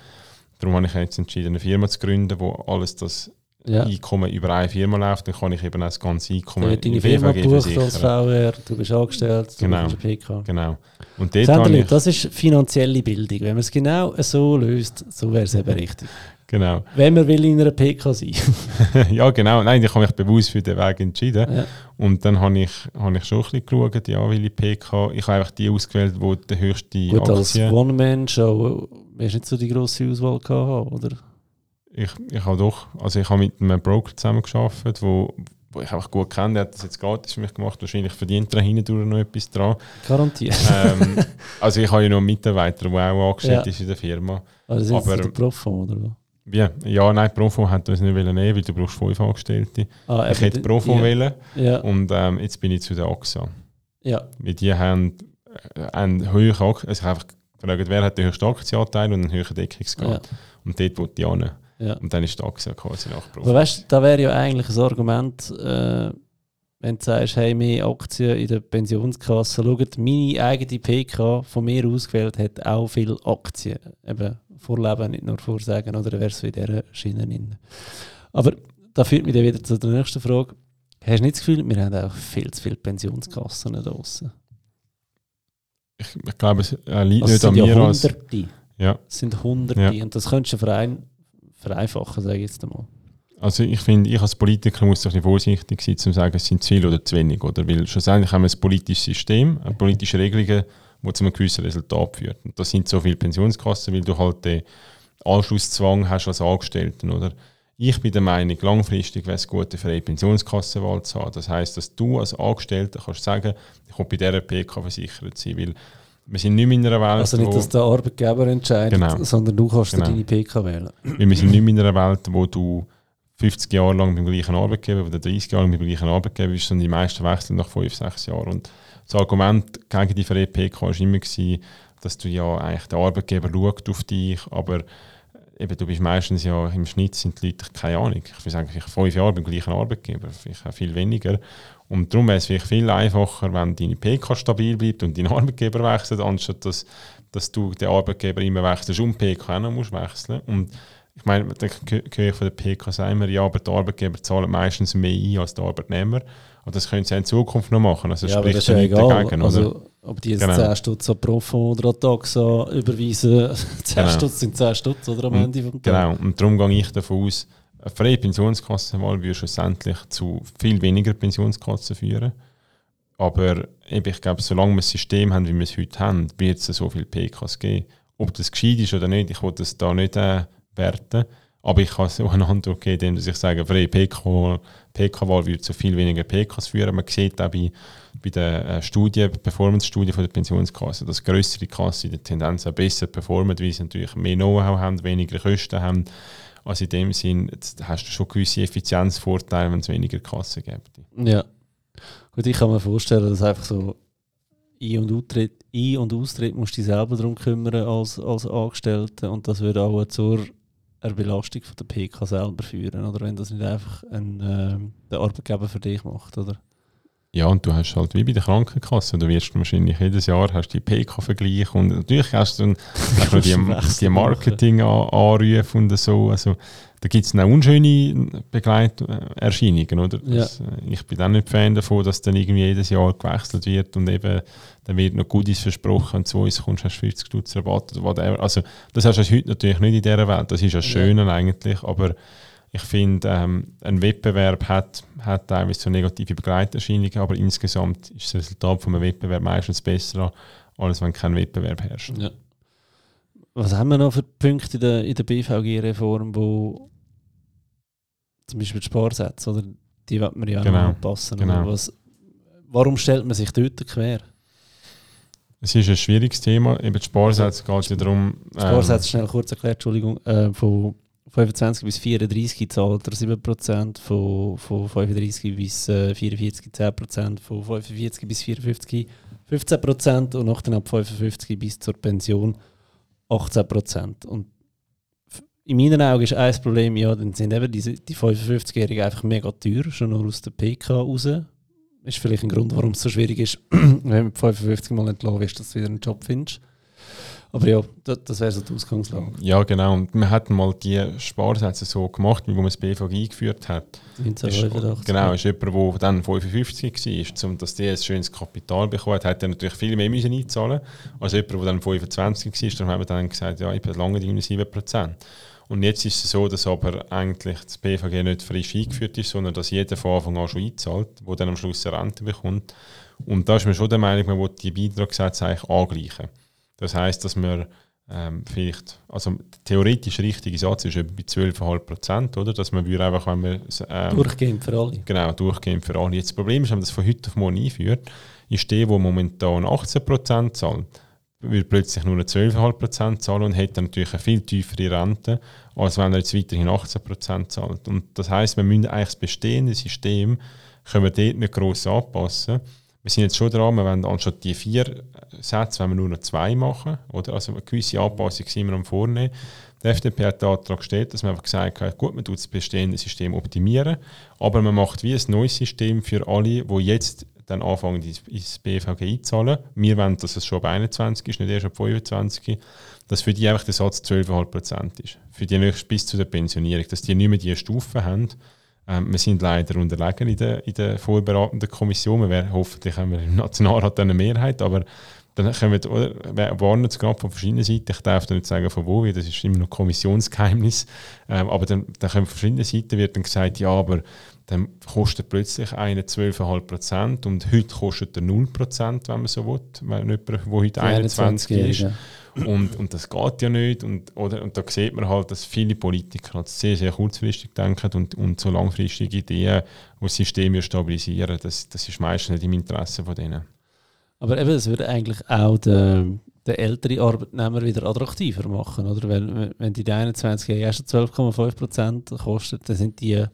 Darum habe ich jetzt entschieden, eine Firma zu gründen, wo alles das Ja. Einkommen über eine Firma läuft. Dann kann ich eben auch das ganze Einkommen wird deine in Firma gebucht als. VR, du bist angestellt, du Genau. bist PK. Genau. Und dort habe ich, das ist finanzielle Bildung. Wenn man es genau so löst, so wäre es eben richtig. Genau. Wenn man will in einer PK sein. ja, genau. Nein, ich habe mich bewusst für den Weg entschieden. ja. Und dann habe ich, habe ich schon ein bisschen geschaut, ja, weil ich PK, ich habe einfach die ausgewählt, die die höchste Gut, als Aktie... One-Man-Show wirst du nicht so die grosse Auswahl gehabt oder? Ich, ich habe doch, also ich habe mit einem Broker zusammengearbeitet, wo, wo ich einfach gut kenne, der hat das jetzt gratis für mich gemacht, wahrscheinlich verdient er hindurch noch etwas dran. Garantiert. ähm, also ich habe ja noch einen Mitarbeiter, der auch angestellt Ja. ist in der Firma. Ist jetzt aber- der Prof, oder? was? Wie? Ja, nein, Profo hat uns nicht wollen nehmen, weil du brauchst fünf Angestellte. Ah, Ich hätte Profo ja. wollen Ja, und ähm, jetzt bin ich zu der AXA. ja. Weil die haben äh, einen höheren Ak- also einfach gefragt, wer hat den höchsten Aktienanteil und einen höheren Deckungsgrad. Und dort wollte ich hin. ja. Und dann ist die AXA quasi nach Aber Profo. weißt du, da wäre ja eigentlich ein Argument, äh, wenn du sagst, hey, mehr Aktien in der Pensionskasse, schaut, meine eigene PK von mir ausgewählt hat auch viele Aktien. Eben Vorleben, nicht nur Vorsagen, oder wäre es in dieser Schiene drin. Aber da führt mich dann wieder zu der nächsten Frage. Hast du nicht das Gefühl, wir haben auch viel zu viele Pensionskassen da draussen? Ich, ich glaube, es äh, liegt Also nicht an mir als... Hunderte. Ja. Es sind Hunderte. Ja. Und das könntest du Verein vereinfachen, sage ich jetzt einmal. Also ich finde, ich als Politiker muss doch vorsichtig sein, zu sagen, es sind zu viel oder zu wenig. Oder? Weil schlussendlich haben wir ein politisches System, politische Regelungen, die zu einem gewissen Resultat führt. Und das sind so viele Pensionskassen, weil du halt den Anschlusszwang hast als Angestellten. Oder? Ich bin der Meinung, langfristig wäre es gut, eine freie Pensionskassenwahl zu haben. Das heisst, dass du als Angestellter kannst sagen, ich will bei dieser PK versichert sein, weil wir sind nicht mehr in einer Welt, Also nicht, wo- dass der Arbeitgeber entscheidet, Genau. sondern du kannst Genau. deine PK wählen. Weil wir sind nicht mehr in einer Welt, wo du 50 Jahre lang beim gleichen Arbeitgeber oder 30 Jahre lang beim gleichen Arbeitgeber bist, sondern die meisten wechseln nach 5, 6 Jahren. Und das Argument gegen die freie PK war immer, gewesen, dass du ja eigentlich der Arbeitgeber schaut auf dich, aber eben, du bist meistens ja im Schnitt sind die Leute, keine Ahnung, ich würde sagen, vielleicht fünf Jahre beim gleichen Arbeitgeber, vielleicht auch viel weniger. Und darum wäre es vielleicht viel einfacher, wenn deine PK stabil bleibt und dein Arbeitgeber wechselt, anstatt dass, dass du den Arbeitgeber immer wechselst und PK auch noch musst wechseln Und ich meine, dann höre ich von der PK sagen ja, aber die Arbeitgeber zahlen meistens mehr ein als der Arbeitnehmer. Und das können sie in Zukunft noch machen. Also ja, spricht ja egal. Dagegen, also, ob die jetzt genau. 10 Stutz an Profo oder an Tag so überweisen, 10 genau. Stutz sind 10 Stutz oder am Ende vom Tag. Genau, und darum gehe ich davon aus, eine freie Pensionskassenwahl würde schlussendlich zu viel weniger Pensionskassen führen. Aber ich glaube, solange wir ein System haben, wie wir es heute haben, wird es so viele PKs geben. Ob das gescheit ist oder nicht, ich will das da nicht äh, werten. Aber ich kann so eine Antwort geben, indem ich sage, freie PK-Wahl PK würde zu viel weniger PKs führen. Man sieht auch bei, bei der äh, Studie, Performance-Studie der Pensionskasse, dass größere Kassen in der Tendenz auch besser performen, weil sie natürlich mehr Know-how haben, weniger Kosten haben. Also in dem Sinn hast du schon gewisse Effizienzvorteile, wenn es weniger Kassen gibt. Ja. Gut, ich kann mir vorstellen, dass einfach so Ein- und Austritt, Ein- und Austritt musst du dich selber darum kümmern als, als Angestellte und das würde auch zur eine Belastung von der PK selber führen, oder wenn das nicht einfach ein, äh, der Arbeitgeber für dich macht, oder? Ja, und du hast halt wie bei der Krankenkasse, du wirst wahrscheinlich jedes Jahr hast die PK-Vergleich und natürlich hast du dann die, die Marketing-Anrufe und so, also da gibt es auch unschöne Begleiterscheinungen, oder? Das, ja. Äh, ich bin dann nicht Fan davon, dass dann irgendwie jedes Jahr gewechselt wird und eben dann wird noch Goodies versprochen und zu uns kommst, hast 40 Stutz Rabatt oder whatever. Also das hast du heute natürlich nicht in dieser Welt, das ist ja schön ja. eigentlich, aber ich finde, ähm, ein Wettbewerb hat, hat teilweise so negative Begleiterscheinungen, aber insgesamt ist das Resultat von einem Wettbewerb meistens besser, als wenn kein Wettbewerb herrscht. Ja. Was haben wir noch für Punkte in der, in der BVG-Reform, wo zum Beispiel die Sparsätze, oder? Die wird man ja genau. anpassen. Genau. Was, warum stellt man sich dort quer? Es ist ein schwieriges Thema. Eben die Sparsätze geht ja darum. Ähm, Sparsätze, schnell kurz erklärt, Entschuldigung, äh, von 25 bis 34 zahlt er 7%, von, von 35 bis äh, 44 10%, von 45 bis 54 15% und nachher ab 55 bis zur Pension 18%. Und in meinen Augen ist ein Problem, ja, dann sind eben diese, die 55-Jährigen einfach mega teuer, schon nur aus der PK raus. Ist vielleicht ein Grund, warum es so schwierig ist, wenn du mit 55 mal entlassen wirst, dass du wieder einen Job findest. Aber ja, das, das wäre so die Ausgangslage. Ja, genau. Und wir hatten mal die Sparsätze so gemacht, wie man das BVG eingeführt hat. 1985. Genau, ist jemand, der dann 55 war, um dass der ein schönes Kapital bekommen hat, hat er natürlich viel mehr müssen einzahlen als jemand, der dann 25 war. Darum haben wir dann gesagt, ja, ich lange die 7%. Und jetzt ist es so, dass aber eigentlich das BVG nicht frisch eingeführt ist, sondern dass jeder von Anfang an schon einzahlt, der dann am Schluss eine Rente bekommt. Und da ist man schon der Meinung, man will die Beitragssätze eigentlich angleichen. Das heißt, dass man ähm, vielleicht, also der theoretisch richtige Satz ist bei 12,5 Prozent, oder? Dass man würde einfach, wenn man... Ähm, durchgehend für alle. Genau, durchgehend für alle. Jetzt das Problem ist, wenn man das von heute auf morgen einführt, ist der, der momentan 18 Prozent zahlt, würde plötzlich nur 12,5 Prozent zahlen und hätte natürlich eine viel tiefere Rente, als wenn er jetzt weiterhin 18 Prozent zahlt. Und das heißt, wir müssen eigentlich das bestehende System können wir dort nicht gross anpassen wir sind jetzt schon dran, wir wollen anstatt die vier Sätze, wenn wir nur noch zwei machen, oder? Also eine gewisse Anpassung sind wir am Vornehmen. Die FDP hat den Antrag gestellt, dass man einfach gesagt hat, gut, man tut das bestehende System optimieren, aber man macht wie ein neues System für alle, die jetzt dann anfangen, ins BVG einzahlen. Wir wollen, dass es schon ab 21 ist, nicht erst ab 25, dass für die einfach der Satz 12,5% ist. Für die nächst bis zu der Pensionierung, dass die nicht mehr diese Stufen haben, ähm, wir sind leider unterlegen in der, in der vorbereitenden Kommission. Wir werden, hoffentlich haben wir im Nationalrat eine Mehrheit, aber dann können wir, oder, warnen es gerade von verschiedenen Seiten. Ich darf da nicht sagen, von wo, das ist immer noch Kommissionsgeheimnis. Ähm, aber dann, dann können von verschiedenen Seiten wird dann gesagt, ja, aber dann kostet plötzlich eine 12,5 Prozent und heute kostet er 0 Prozent, wenn man so will, wenn jemand, der heute 21 ist. Und, und das geht ja nicht. Und, oder, und da sieht man halt, dass viele Politiker halt sehr, sehr kurzfristig denken und, und so langfristige Ideen, die das System stabilisieren, das, das ist meistens nicht im Interesse von denen. Aber eben, es würde eigentlich auch den, den älteren Arbeitnehmer wieder attraktiver machen, oder? Weil, wenn die 21 Jahre erst 12,5% kostet, dann sind die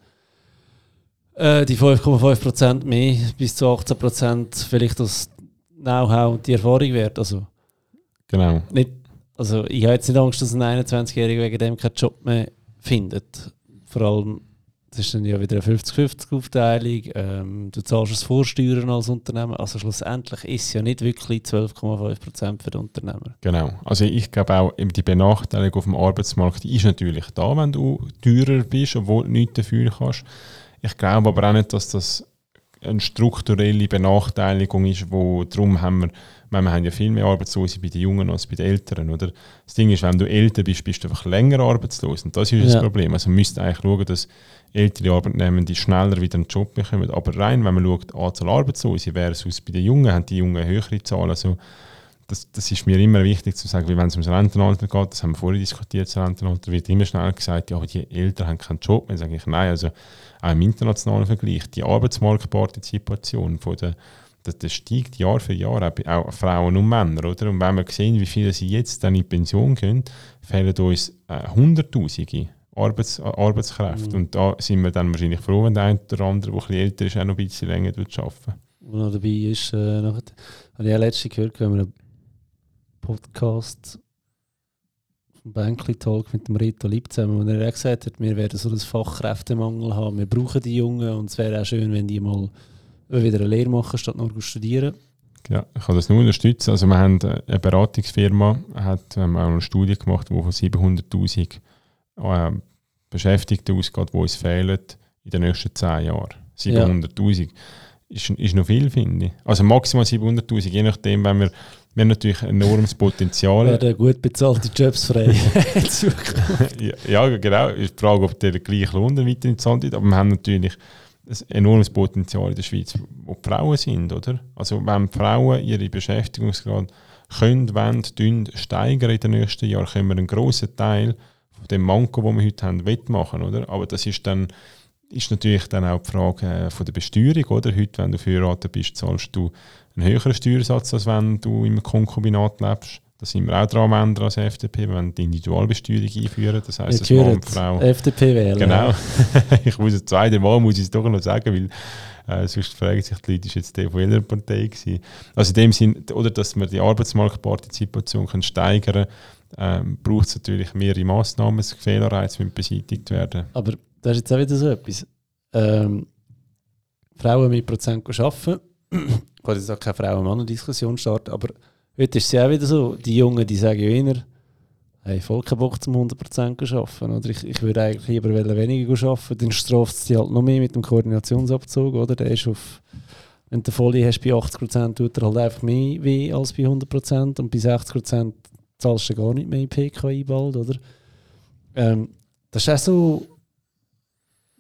äh, die 5,5% mehr bis zu 18% vielleicht das Know-how und die Erfahrung wert. Also Genau. Nicht also ich habe jetzt nicht Angst, dass ein 21-Jähriger wegen dem keinen Job mehr findet. Vor allem, das ist dann ja wieder eine 50-50-Aufteilung. Ähm, du zahlst es Vorsteuern als Unternehmer. Also schlussendlich ist es ja nicht wirklich 12,5% für den Unternehmer. Genau. Also ich glaube auch, eben die Benachteiligung auf dem Arbeitsmarkt die ist natürlich da, wenn du teurer bist, obwohl du nichts dafür kannst. Ich glaube aber auch nicht, dass das eine strukturelle Benachteiligung ist, wo darum haben wir, weil wir haben ja viel mehr Arbeitslose bei den Jungen als bei den Älteren, oder? Das Ding ist, wenn du älter bist, bist du einfach länger arbeitslos und das ist ja. das Problem. Also man müsste eigentlich schauen, dass ältere Arbeitnehmende schneller wieder einen Job bekommen. Aber rein, wenn man schaut, die Anzahl Arbeitslose versus bei den Jungen, haben die Jungen höhere Zahlen. Also das, das ist mir immer wichtig zu sagen, wie wenn es ums Rentenalter geht, das haben wir vorhin diskutiert, das Rentenalter wird immer schnell gesagt, ja, die Eltern haben keinen Job. Dann sage ich, nein, also auch im internationalen Vergleich, die Arbeitsmarktpartizipation von der das, das steigt Jahr für Jahr, auch Frauen und Männer. Oder? Und wenn wir sehen, wie viele sie jetzt dann in Pension gehen, fehlen uns äh, Hunderttausende Arbeits, Arbeitskräfte. Mhm. Und da sind wir dann wahrscheinlich froh, wenn der eine oder andere, der ein bisschen älter ist, auch noch ein bisschen länger arbeiten Und noch dabei ist, äh, nachher, habe ich auch letztens gehört, wenn wir einen Podcast vom Bankly Talk mit dem Rito Lieb zusammen, wo er auch gesagt hat, wir werden so einen Fachkräftemangel haben, wir brauchen die Jungen und es wäre auch schön, wenn die mal wieder eine Lehre machen, statt nur studieren. Ja, ich kann das nur unterstützen. Also wir haben eine Beratungsfirma, hat ähm, auch eine Studie gemacht, die von 700'000 äh, Beschäftigten ausgeht, die uns fehlen in den nächsten 10 Jahren. 700'000 ja. ist, ist noch viel, finde ich. Also maximal 700'000, je nachdem, wenn wir wir haben natürlich enormes Potenzial. Werden gut bezahlte Jobs frei ja, ja, genau. Ich frage, ob der gleich Lohn weiterhin zahlt wird. Aber wir haben natürlich ein enormes Potenzial in der Schweiz, wo die Frauen sind, oder? Also wenn Frauen ihre Beschäftigungsgrad können, wollen, steigern in den nächsten Jahren, können wir einen grossen Teil von dem Manko, den wir heute haben, wettmachen, oder? Aber das ist dann ist natürlich dann auch die Frage äh, von der Besteuerung, oder? Heute, wenn du verheiratet bist, zahlst du einen höheren Steuersatz, als wenn du im Konkubinat lebst. Da sind wir auch dran Ändern als FDP, wenn die Individualbesteuerung einführen. Das heisst, dass Mann und Frau. FDP wählen. Genau. ich muss es zweite Mal muss ich es doch noch sagen, weil äh, sonst fragen sich die Leute, ist jetzt der von welcher Partei gewesen. Also in dem Sinn, oder dass wir die Arbeitsmarktpartizipation können steigern können, ähm, braucht es natürlich mehrere Massnahmen, Fehlerreize müssen beseitigt werden. Aber das ist jetzt auch wieder so etwas. Ähm, Frauen mit Prozent arbeiten kann jetzt auch keine Frauen-Mann-Diskussion starten, aber heute ist es ja auch wieder so, die Jungen, die sagen ja immer, hey, voll keinen Bock zum 100% arbeiten. Oder ich, ich würde eigentlich lieber weniger arbeiten, dann straft es dich halt noch mehr mit dem Koordinationsabzug, oder? Der ist auf, wenn du Folie hast bei 80%, tut er halt einfach mehr weh als bei 100% und bei 60% zahlst du gar nicht mehr in PKI bald, oder? Ähm, das ist auch so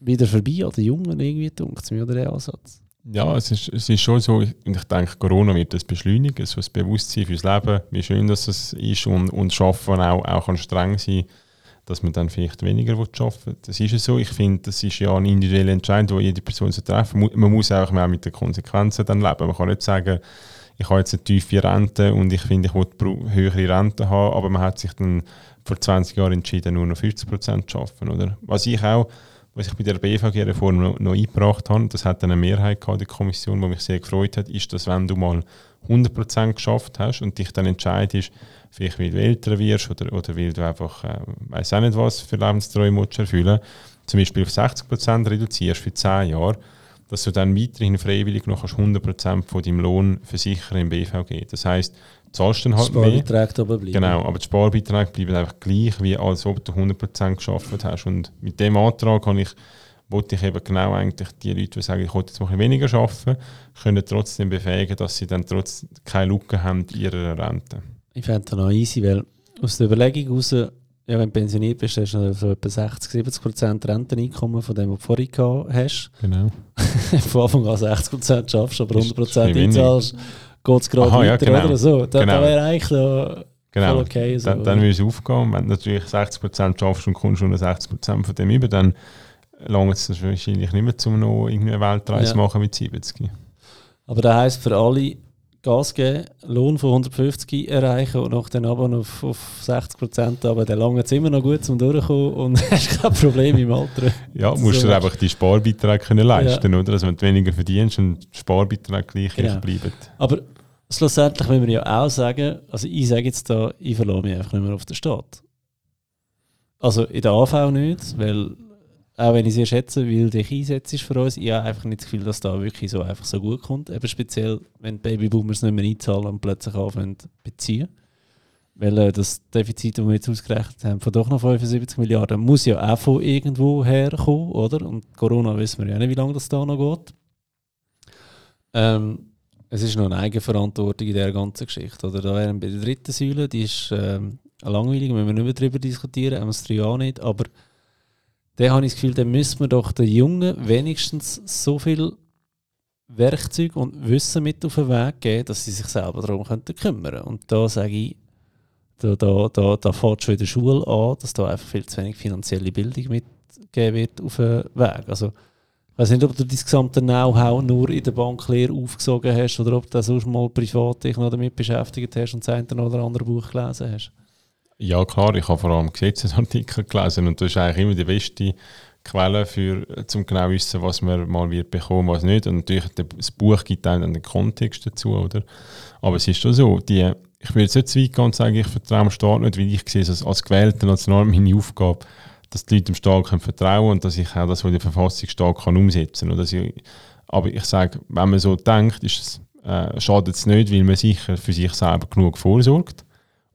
wieder vorbei an den Jungen irgendwie, denkt mir, oder der Ansatz. Ja, es ist, es ist schon so, ich denke, Corona wird das beschleunigen, so das Bewusstsein fürs Leben, wie schön das ist und, und Schaffen auch, auch kann streng sein, dass man dann vielleicht weniger arbeiten will. Das ist ja so. Ich finde, das ist ja ein individueller Entscheid, den jede Person so treffen muss. Man muss auch mit den Konsequenzen dann leben. Man kann nicht sagen, ich habe jetzt eine tiefe Rente und ich finde, ich will höhere Rente haben, aber man hat sich dann vor 20 Jahren entschieden, nur noch 50 Prozent zu arbeiten. Oder? Was ich auch was ich bei der BVG-Reform noch, noch, eingebracht habe, das hat eine Mehrheit gehabt, die Kommission, die mich sehr gefreut hat, ist, dass wenn du mal 100% geschafft hast und dich dann entscheidest, vielleicht weil du älter wirst oder, oder weil du einfach, äh, weiß auch nicht was für Lebensträume erfüllen zum Beispiel auf 60% reduzierst für 10 Jahre, dass du dann weiterhin freiwillig noch 100% von deinem Lohn versichern im BVG. Das heißt, zahlst dann halt Sparbeitrag aber bleiben. Genau, aber die Sparbeitrag bleiben einfach gleich, wie als ob du 100% geschafft hast. Und mit dem Antrag kann ich, wollte ich eben genau eigentlich die Leute, die sagen, ich wollte jetzt mal weniger arbeiten, können trotzdem befähigen, dass sie dann trotzdem keine Lücke haben in ihrer Rente. Ich fände das noch easy, weil aus der Überlegung heraus, ja, wenn du pensioniert bist, hast du so etwa 60, 70 Prozent Renteneinkommen von dem, was du vorhin gehabt hast. Genau. von Anfang an 60 Prozent schaffst, aber 100 Prozent einzahlst geht es gerade weiter ja, genau. oder so. Da, genau. da wäre eigentlich noch genau. voll okay. So. Dann, dann würde es aufgehen. Wenn du natürlich 60% schaffst und kommst nur 60% von dem über, dann lange es wahrscheinlich nicht mehr, um noch eine Weltreise ja. machen mit 70. Aber das heisst für alle, Gas geben, Lohn von 150 erreichen und nach dann aber auf, auf 60 Prozent, aber der lange jetzt immer noch gut zum Durchkommen und hast kein Problem im Alter. Ja, musst so du einfach die Sparbeiträge können leisten, ja. oder? Also wenn du weniger verdienst und die Sparbeiträge gleich genau. bleiben. Aber schlussendlich müssen wir ja auch sagen, also ich sage jetzt da, ich verlasse mich einfach nicht mehr auf den Staat. Also in der AV nicht, weil auch wenn ich sehr schätze, weil dich einsetzt für uns, ich habe einfach nicht das Gefühl, dass da wirklich so einfach so gut kommt. Eben speziell, wenn Babyboomers nicht mehr einzahlen und plötzlich anfangen zu beziehen. Weil äh, das Defizit, das wir jetzt ausgerechnet haben, von doch noch 75 Milliarden, muss ja auch von irgendwo herkommen, oder? Und Corona wissen wir ja nicht, wie lange das da noch geht. Ähm, es ist noch eine Eigenverantwortung in dieser ganzen Geschichte. Oder da wären bei der dritten Säule, die ist ähm, langweilig, wenn wir nicht mehr darüber diskutieren, haben wir es Jahre nicht, aber dann habe ich das Gefühl, dann müssen wir doch den Jungen wenigstens so viel Werkzeug und Wissen mit auf den Weg geben, dass sie sich selber darum könnten kümmern Und da sage ich, da, da, da, da fährt schon in der Schule an, dass da einfach viel zu wenig finanzielle Bildung mitgegeben wird auf den Weg. Also, ich weiß nicht, ob du dein gesamte Know-how nur in der Banklehre aufgesogen hast oder ob du sonst mal privat dich noch damit beschäftigt hast und das eine oder andere Buch gelesen hast. Ja, klar, ich habe vor allem Gesetzesartikel gelesen und das ist eigentlich immer die beste Quelle für, zum genau wissen, was man mal wird bekommen, was nicht. Und natürlich, das Buch gibt einem den Kontext dazu, oder? Aber es ist schon so, die, ich will jetzt nicht zu weit gehen und sagen, ich vertraue dem Staat nicht, weil ich sehe es als, als gewählter National meine Aufgabe, dass die Leute dem Staat können vertrauen und dass ich auch das, was die Verfassung steht, kann umsetzen kann. Aber ich sage, wenn man so denkt, ist es, äh, schadet es nicht, weil man sicher für sich selber genug vorsorgt.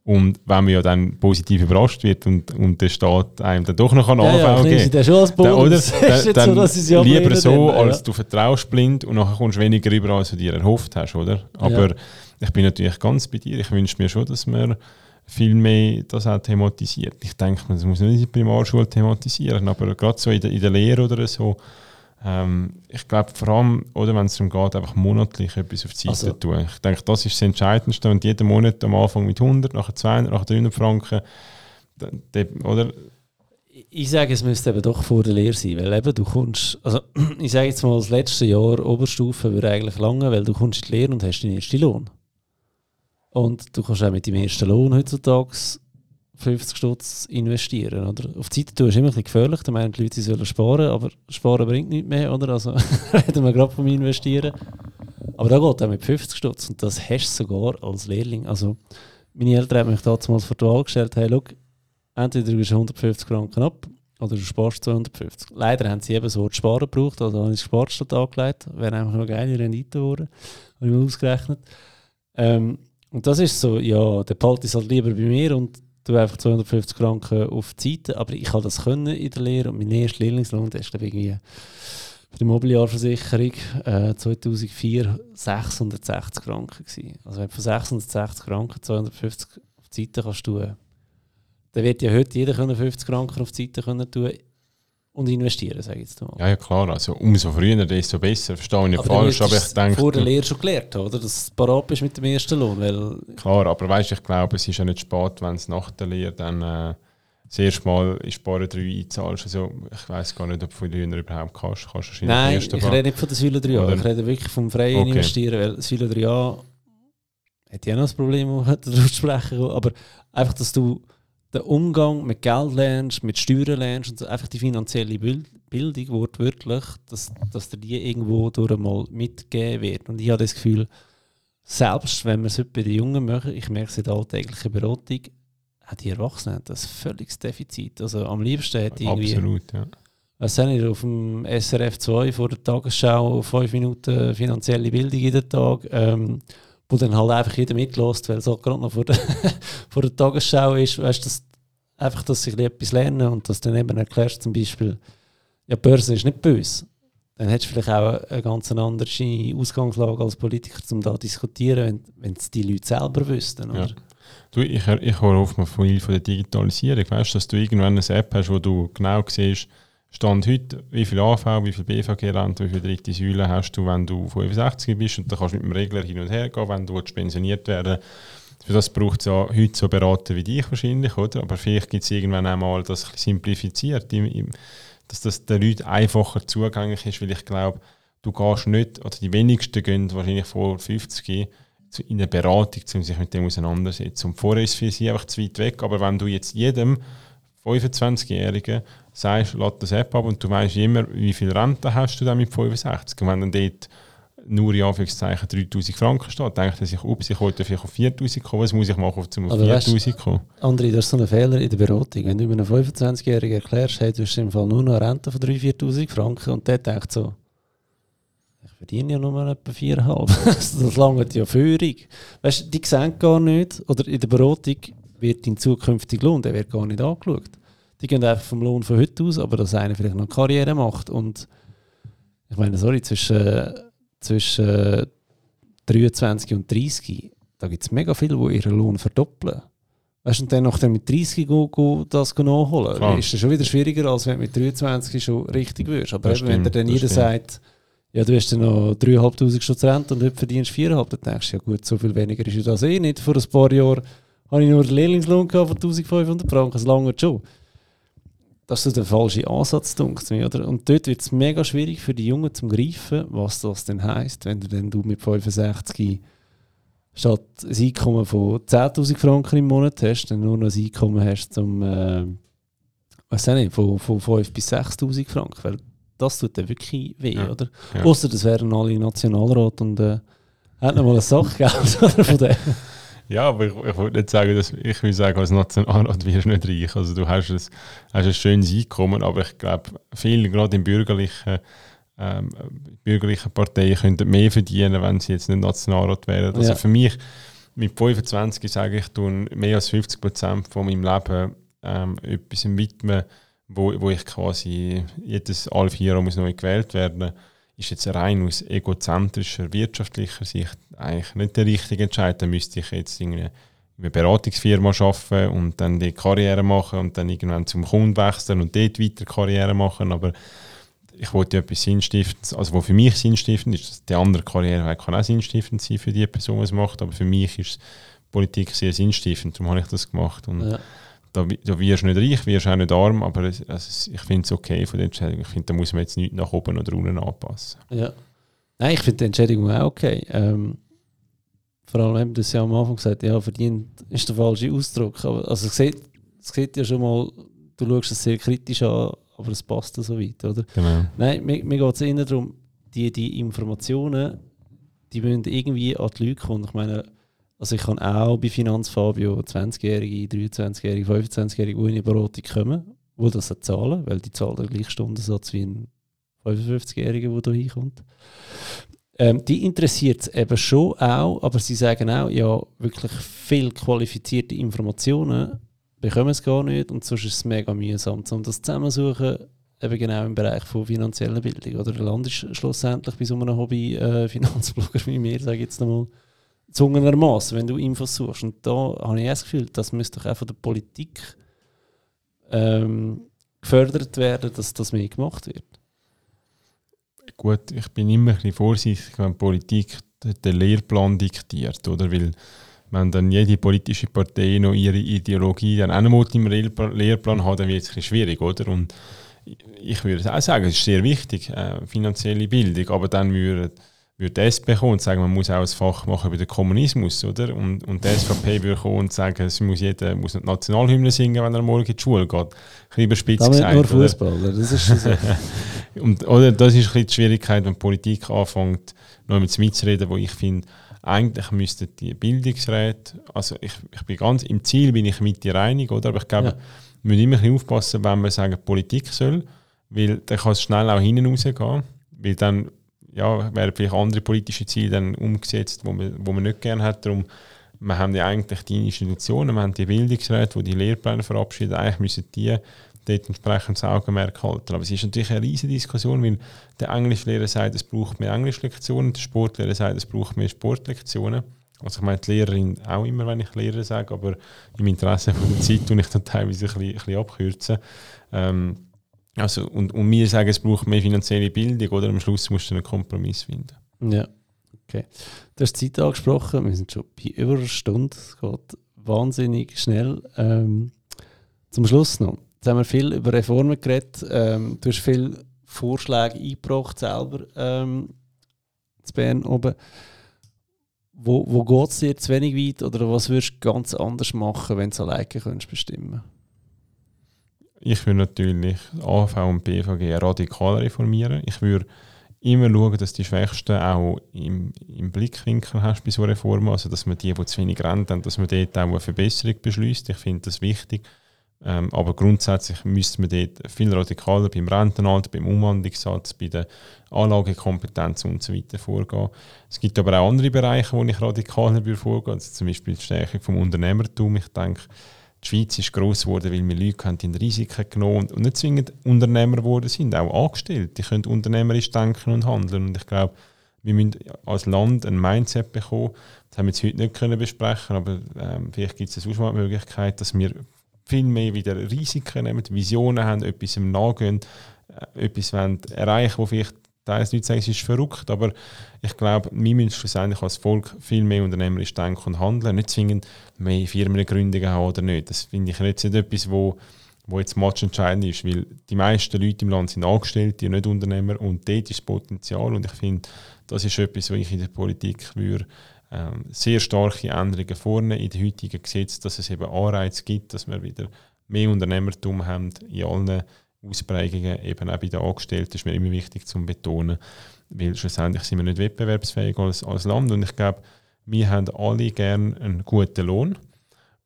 Und wenn man ja dann positiv überrascht wird und, und der Staat einem dann doch noch einen ja, Anfang ja, geben schon als Bonus. dann, dann, dann so, lieber so, dann, als ja. du vertraust blind und nachher kommst du weniger rüber, als du dir erhofft hast, oder? Aber ja. ich bin natürlich ganz bei dir. Ich wünsche mir schon, dass man viel mehr das auch thematisiert. Ich denke, man muss nicht in der Primarschule thematisieren, aber gerade so in der, in der Lehre oder so, ähm, ich glaube vor allem, oder wenn es darum geht, einfach monatlich etwas auf die Seite also, tun. Ich denke, das ist das Entscheidendste. Und jeden Monat am Anfang mit 100, nachher 200, nachher 300 Franken, oder? Ich sage, es müsste eben doch vor der Lehre sein, weil eben du kommst, also ich sage jetzt mal, das letzte Jahr Oberstufe würde eigentlich lange, weil du kommst in die Lehre und hast deinen ersten Lohn. Und du kannst auch mit dem ersten Lohn heutzutage 50 Stutz investieren. Oder? Auf die Seite ist immer ein bisschen gefährlich, da meinen die Leute, sie sollen sparen, aber sparen bringt nichts mehr, oder? Also reden wir gerade vom Investieren. Aber da geht auch mit 50 Stutz und das hast du sogar als Lehrling. Also meine Eltern haben mich damals vor die Wahl gestellt, hey, schau, entweder du gibst 150 Franken ab oder du sparst 250. Leider haben sie eben so das Sparen gebraucht, also habe ich das Sparstadt angelegt, wäre einfach noch geile Rendite geworden, habe ich mir ausgerechnet. Ähm, und das ist so, ja, der behalte ist halt lieber bei mir und du einfach 250 Franken auf die Seite. Aber ich habe das können in der Lehre und mein erster Lehrlingslohn, der ist irgendwie für die Mobiliarversicherung äh, 2004 660 Franken gewesen. Also wenn du von 660 Franken 250 auf die Seite kannst tun, dann wird ja heute jeder 50 Franken auf die Seite können tun und investieren, sage ich jetzt mal. Ja, ja, klar. Also umso früher, desto besser. Verstehe ich nicht falsch, aber ich denke... vor der Lehre schon gelernt, oder? Dass du parat bist mit dem ersten Lohn, weil... Klar, aber weißt ich glaube, es ist ja nicht spät, wenn es nach der Lehre dann äh, das erste Mal in Sparen 3 einzahlst. Also ich weiß gar nicht, ob du von den überhaupt kannst. kannst du Nein, ich rede nicht von der Säule 3a. Ich rede wirklich vom freien okay. Investieren, weil Säule 3a hat ja noch das Problem, darüber zu sprechen, aber einfach, dass du den Umgang mit Geld lernst, mit Steuern lernst und so, einfach die finanzielle Bildung wortwörtlich, dass, dass dir die irgendwo durch mal mitgegeben wird. Und ich habe das Gefühl, selbst wenn wir es bei den Jungen machen, ich merke es in der alltäglichen Beratung, hat die Erwachsenen das völliges Defizit. Also am liebsten hätte ich irgendwie... Absolut, ja. Was haben wir auf dem SRF 2 vor der Tagesschau fünf Minuten finanzielle Bildung jeden Tag? Ähm, wo dann halt einfach jeder mitlässt, weil es auch gerade noch vor der, vor der Tagesschau ist, weißt dass einfach, dass ich etwas lerne und dass dann eben erklärst, zum Beispiel, ja, Börse ist nicht böse. Dann hättest du vielleicht auch eine ganz andere Ausgangslage als Politiker, um da zu diskutieren, wenn es die Leute selber wüssten. Oder? Ja. Du, ich, ich höre oft mal viel von der Digitalisierung. Weißt du, dass du irgendwann eine App hast, wo du genau siehst, Stand heute, wie viel AV, wie viel BVG-Rente, wie viel dritte Säule hast du, wenn du 65 bist und dann kannst du mit dem Regler hin und her gehen, wenn du pensioniert werden Für das braucht es ja heute so Berater wie dich wahrscheinlich, oder? Aber vielleicht gibt es irgendwann einmal das ein simplifiziert, dass das den Leuten einfacher zugänglich ist, weil ich glaube, du gehst nicht, oder die wenigsten gehen wahrscheinlich vor 50 in eine Beratung, um sich mit dem auseinandersetzen. Und vorher ist es für sie einfach zu weit weg, aber wenn du jetzt jedem 25-Jährigen sagst, lass das App ab und du weißt immer, wie viel Rente hast du dann mit 65. Und wenn dann dort nur in Anführungszeichen 3000 Franken steht, denkt er sich, ups, ich wollte vielleicht auf 4000 kommen, was muss ich machen, um auf 4000 kommen? André, das ist so ein Fehler in der Beratung. Wenn du einem 25-Jährigen erklärst, hey, du hast im Fall nur noch eine Rente von 3.000, 4.000 Franken und der denkt so, ich verdiene ja nur etwa 4,5. das langt ja Führung. Weißt du, die sehen gar nicht, oder in der Beratung wird dein zukünftiger Lohn, der wird gar nicht angeschaut. Die gehen einfach vom Lohn von heute aus, aber dass einer vielleicht noch Karriere macht und ich meine, sorry, zwischen, zwischen 23 und 30, da gibt es mega viele, die ihren Lohn verdoppeln. Weißt du, und dann nachher mit 30 go, go das nachholen, Klar. ist das schon wieder schwieriger, als wenn du mit 23 schon richtig wirst. Aber eben, wenn dir dann jeder sagt, ja, du hast dann noch 3'500 schon zu Rente und heute verdienst 4'500, dann denkst du, ja gut, so viel weniger ist das eh nicht. Vor ein paar Jahren habe ich nur den Lehrlingslohn von 1500 Franken, das lange schon das ist der falsche Ansatz, denkt mir, oder? Und dort wird es mega schwierig für die Jungen zu greifen, was das denn heisst, wenn du, denn du mit 65 statt ein Einkommen von 10.000 Franken im Monat hast, dann nur noch ein Einkommen hast zum, äh, weiß nicht, von, von 5.000 bis 6.000 Franken, weil das tut dann wirklich weh, ja. oder? Ja. Außer das wären alle Nationalrat und äh, hätten noch mal ein Sachgeld von dem. Ja, aber ich, ich wollte nicht sagen, dass ich will sagen, als Nationalrat wirst du nicht reich. Also du hast ein, hast ein schönes Einkommen, aber ich glaube, viele, gerade in bürgerlichen, ähm, bürgerlichen Parteien, könnten mehr verdienen, wenn sie jetzt nicht Nationalrat wären. Also ja. für mich, mit 25 sage ich, tue mehr als 50 Prozent von meinem Leben ähm, etwas widmen, wo, wo ich quasi jedes alle vier Jahre muss neu gewählt werden muss ist jetzt rein aus egozentrischer, wirtschaftlicher Sicht eigentlich nicht der richtige Entscheid. Dann müsste ich jetzt in einer Beratungsfirma arbeiten und dann die Karriere machen und dann irgendwann zum Kunden wechseln und dort weiter Karriere machen. Aber ich wollte etwas sinnstiftend, also was für mich sinnstiftend ist, dass die andere Karriere kann auch sinnstiftend sein für die Person, die es macht, aber für mich ist Politik sehr sinnstiftend, darum habe ich das gemacht. Und ja da, da wirst du nicht reich, wirst auch nicht arm, aber es, also ich finde es okay von der Entscheidung. Ich finde, da muss man jetzt nicht nach oben oder unten anpassen. Ja. Nein, ich finde die Entschädigung auch okay. Ähm, vor allem haben das ja am Anfang gesagt, ja, verdient ist der falsche Ausdruck. Aber, also es sieht, es sieht ja schon mal, du schaust es sehr kritisch an, aber es passt so weit, oder? Genau. Nein, mir, mir geht es eher darum, die, die Informationen, die müssen irgendwie an die Leute kommen. Ich meine, also ich kann auch bei Finanzfabio 20-Jährige, 23-Jährige, 25-Jährige, die in die Beratung kommen, die das zahlen, weil die zahlen den gleichen Stundensatz wie ein 55-Jähriger, der hier hinkommt. Ähm, die interessiert es eben schon auch, aber sie sagen auch, ja, wirklich viel qualifizierte Informationen bekommen es gar nicht und sonst ist es mega mühsam, um das zusammensuchen, eben genau im Bereich von finanzieller Bildung. Oder der Land ist schlussendlich bei so einem Hobby-Finanzblogger äh, wie mir, sage ich jetzt nochmal, gezwungenermaßen, wenn du Infos suchst. Und da habe ich das Gefühl, das müsste doch auch von der Politik ähm, gefördert werden, dass das mehr gemacht wird. Gut, ich bin immer ein bisschen vorsichtig, wenn Politik den Lehrplan diktiert, oder? Weil wenn dann jede politische Partei noch ihre Ideologie dann auch noch im Lehrplan hat, dann wird es ein schwierig, oder? Und ich würde auch sagen, es ist sehr wichtig, äh, finanzielle Bildung, aber dann würde würde die SP kommen und sagen, man muss auch ein Fach machen über den Kommunismus, oder? Und, und die SVP würde kommen und sagen, es muss jeder muss nicht Nationalhymne singen, wenn er morgen in die Schule geht. Ein bisschen überspitzt gesagt. nur Fußball, das ist so. und, oder das ist ein bisschen die Schwierigkeit, wenn Politik anfängt, noch mit mitzureden, wo ich finde, eigentlich müssten die Bildungsräte, also ich, ich bin ganz, im Ziel bin ich mit dir einig, oder? Aber ich glaube, ja. wir müssen immer ein bisschen aufpassen, wenn wir sagen, Politik soll, weil dann kann es schnell auch hinten rausgehen, weil dann ja, werden vielleicht andere politische Ziele dann umgesetzt, wo man, wo man nicht gerne hat. Darum, wir haben ja eigentlich die Institutionen, wir haben die Bildungsräte, die die Lehrpläne verabschieden, eigentlich müssen die dort entsprechend das Augenmerk halten. Aber es ist natürlich eine riesige Diskussion, weil der Englischlehrer sagt, es braucht mehr Englischlektionen, der Sportlehrer sagt, es braucht mehr Sportlektionen. Also ich meine die Lehrerin auch immer, wenn ich Lehrer sage, aber im Interesse von der Zeit tue ich dann teilweise ein bisschen, ein bisschen abkürzen. Ähm, also, und, und wir sagen, es braucht mehr finanzielle Bildung, oder? Am Schluss musst du einen Kompromiss finden. Ja, okay. Du hast die Zeit angesprochen, wir sind schon bei über einer Stunde, es geht wahnsinnig schnell. Ähm, zum Schluss noch. Jetzt haben wir viel über Reformen geredet. Ähm, du hast viele Vorschläge eingebracht selber ähm, zu Bern oben. Wo, wo geht es dir zu wenig weit oder was würdest du ganz anders machen, wenn du es alleine könntest bestimmen ich würde natürlich AV und BVG radikal reformieren. Ich würde immer schauen, dass die Schwächsten auch im, im Blickwinkel hast bei so Reformen, also dass man die, die zu wenig Rente haben, dass man dort auch eine Verbesserung beschließt. Ich finde das wichtig. Ähm, aber grundsätzlich müsste man dort viel radikaler beim Rentenalter, beim Umwandlungssatz, bei der Anlagekompetenz und so weiter vorgehen. Es gibt aber auch andere Bereiche, wo ich radikaler vorgehen also zum Beispiel die Stärkung vom Unternehmertum. Ich denke, die Schweiz ist gross geworden, weil wir Leute haben, in Risiken genommen und nicht zwingend Unternehmer geworden sind, auch angestellt. Die können unternehmerisch denken und handeln. Und ich glaube, wir müssen als Land ein Mindset bekommen. Das haben wir jetzt heute nicht können besprechen, aber ähm, vielleicht gibt es eine Auswahlmöglichkeit, dass wir viel mehr wieder Risiken nehmen, Visionen haben, etwas im Nachgehen, äh, etwas wollen erreichen, wo vielleicht teils Leute sagen, es ist verrückt, aber ich glaube, wir müssen schlussendlich als Volk viel mehr unternehmerisch denken und handeln, nicht zwingend mehr Firmengründungen haben oder nicht. Das finde ich jetzt nicht etwas, wo, wo jetzt entscheidend ist, weil die meisten Leute im Land sind Angestellte, nicht Unternehmer und dort ist das Potenzial und ich finde, das ist etwas, was ich in der Politik würde ähm, sehr starke Änderungen vorne in den heutigen Gesetzen, dass es eben Anreize gibt, dass wir wieder mehr Unternehmertum haben in allen Ausprägungen, eben auch bei den Angestellten, ist mir immer wichtig zu betonen, weil schlussendlich sind wir nicht wettbewerbsfähig als, als Land und ich glaube, wir haben alle gerne einen guten Lohn,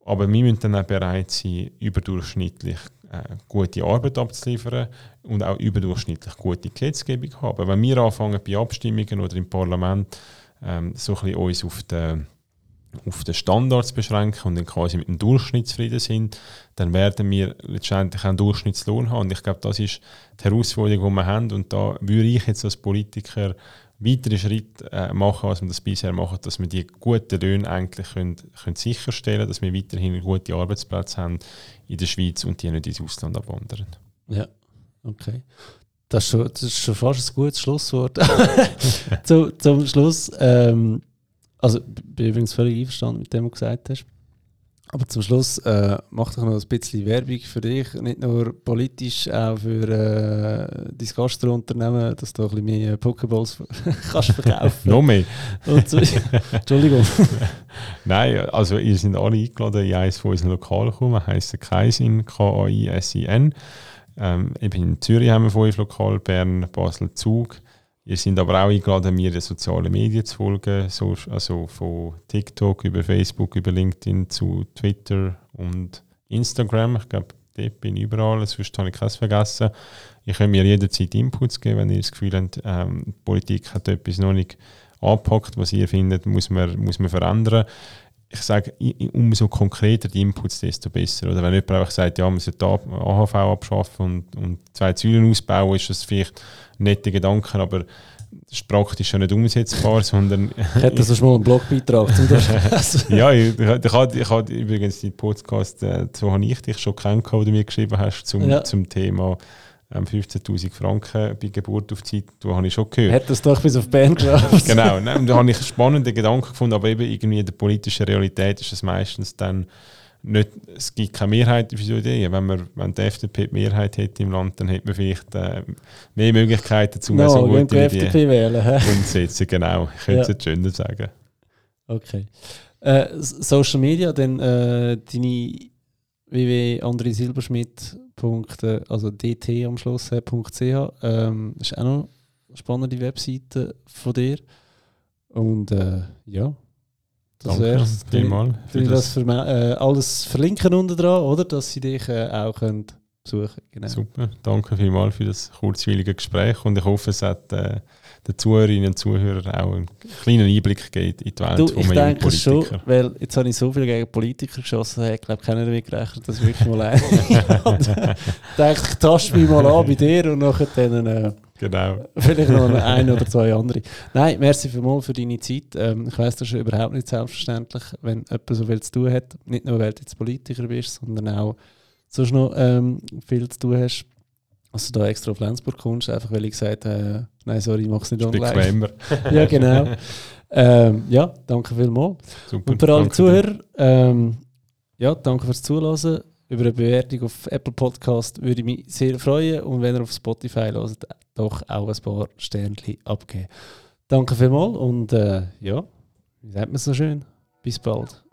aber wir müssen dann auch bereit sein, überdurchschnittlich äh, gute Arbeit abzuliefern und auch überdurchschnittlich gute Gesetzgebung haben. Wenn wir anfangen bei Abstimmungen oder im Parlament ähm, so ein bisschen uns auf den auf den Standards beschränken und dann quasi mit dem Durchschnitt zufrieden sind, dann werden wir letztendlich einen Durchschnittslohn haben. Und ich glaube, das ist die Herausforderung, die wir haben. Und da würde ich jetzt als Politiker weitere Schritte äh, machen, als wir das bisher machen, dass wir die guten Löhne eigentlich können, können sicherstellen dass wir weiterhin gute Arbeitsplätze haben in der Schweiz und die nicht ins Ausland abwandern. Ja, okay. Das ist, schon, das ist schon fast ein gutes Schlusswort. Zu, zum Schluss, ähm, also ich bin übrigens völlig einverstanden mit dem, was du gesagt hast. Aber zum Schluss äh, mach doch noch ein bisschen Werbung für dich, nicht nur politisch, auch für äh, dein Gastrounternehmen, dass du ein bisschen mehr Pokeballs kannst verkaufen. noch mehr? So, Entschuldigung. Nein, also ihr seid alle eingeladen in eines von unseren Lokalen kommen, heisst Kaisin, K-A-I-S-I-N. Ähm, in Zürich haben wir fünf Lokal, Bern, Basel, Zug. Ihr seid aber auch eingeladen, mir in sozialen Medien zu folgen, so, also von TikTok über Facebook, über LinkedIn zu Twitter und Instagram. Ich glaube, dort bin ich überall, sonst habe ich keins vergessen. Ihr könnt mir jederzeit Inputs geben, wenn ihr das Gefühl habt, ähm, Politik hat etwas noch nicht angepackt, was ihr findet, muss man, muss man verändern ich sage, umso konkreter die Inputs, desto besser. Oder wenn jemand einfach sagt, ja, man sollte AHV abschaffen und, und zwei Säulen ausbauen, ist das vielleicht ein netter Gedanke, aber das ist praktisch schon nicht umsetzbar, sondern... Hätte das mal einen Blogbeitrag zum Ja, ich, ich, ich, ich habe übrigens den Podcast, äh, so habe ich dich schon kennengelernt, wo du mir geschrieben hast, zum, ja. zum Thema 15.000 ähm, Franken bei Geburt auf Zeit, da habe ich schon gehört. Hat das doch bis auf Bern geschafft. genau, ne, da habe ich spannende Gedanken gefunden, aber eben irgendwie in der politischen Realität ist es meistens dann nicht, es gibt keine Mehrheit für so Ideen. Wenn, man, wenn die FDP die Mehrheit hätte im Land, dann hätte man vielleicht äh, mehr Möglichkeiten, um no, so gute FDP wählen, umzusetzen. Genau, ich könnte ja. es schöner sagen. Okay. Äh, Social Media, dann äh, deine www.andresilberschmidt also dt am Schluss.ch. Ähm, ist auch noch eine spannende Webseite von dir. Und äh, ja, das wäre es. das für, äh, alles verlinken unten dran, oder? Dass sie dich äh, auch können besuchen genau. Super, danke vielmals für das kurzweilige Gespräch und ich hoffe, es hat äh, den Zuhörerinnen und Zuhörern auch einen kleinen Einblick gegeben in die Welt du, von einem Politiker. Schon, weil jetzt habe ich so viel gegen Politiker geschossen, ich glaube, keiner damit gerechnet, dass ich wirklich mal ein. dachte, ich tasche mich mal an bei dir und nachher dann äh, genau. vielleicht noch ein oder zwei andere. Nein, merci vielmals für deine Zeit. Ähm, ich weiss, das ist überhaupt nicht selbstverständlich, wenn jemand so viel zu tun hat. Nicht nur, weil du jetzt Politiker bist, sondern auch sonst noch ähm, viel zu tun hast. Also da extra auf Lenzburg kommst, einfach weil ich gesagt habe, äh, nein, sorry, ich mache es nicht online. Bequemer. ja, genau. ähm, ja, danke vielmals. Super, Und für alle Zuhörer, ähm, ja, danke fürs Zuhören. Über eine Bewertung auf Apple Podcast würde ich mich sehr freuen. Und wenn ihr auf Spotify hört, doch auch ein paar Sternchen abgeben. Danke vielmals und äh, ja, wie sagt man so schön? Bis bald.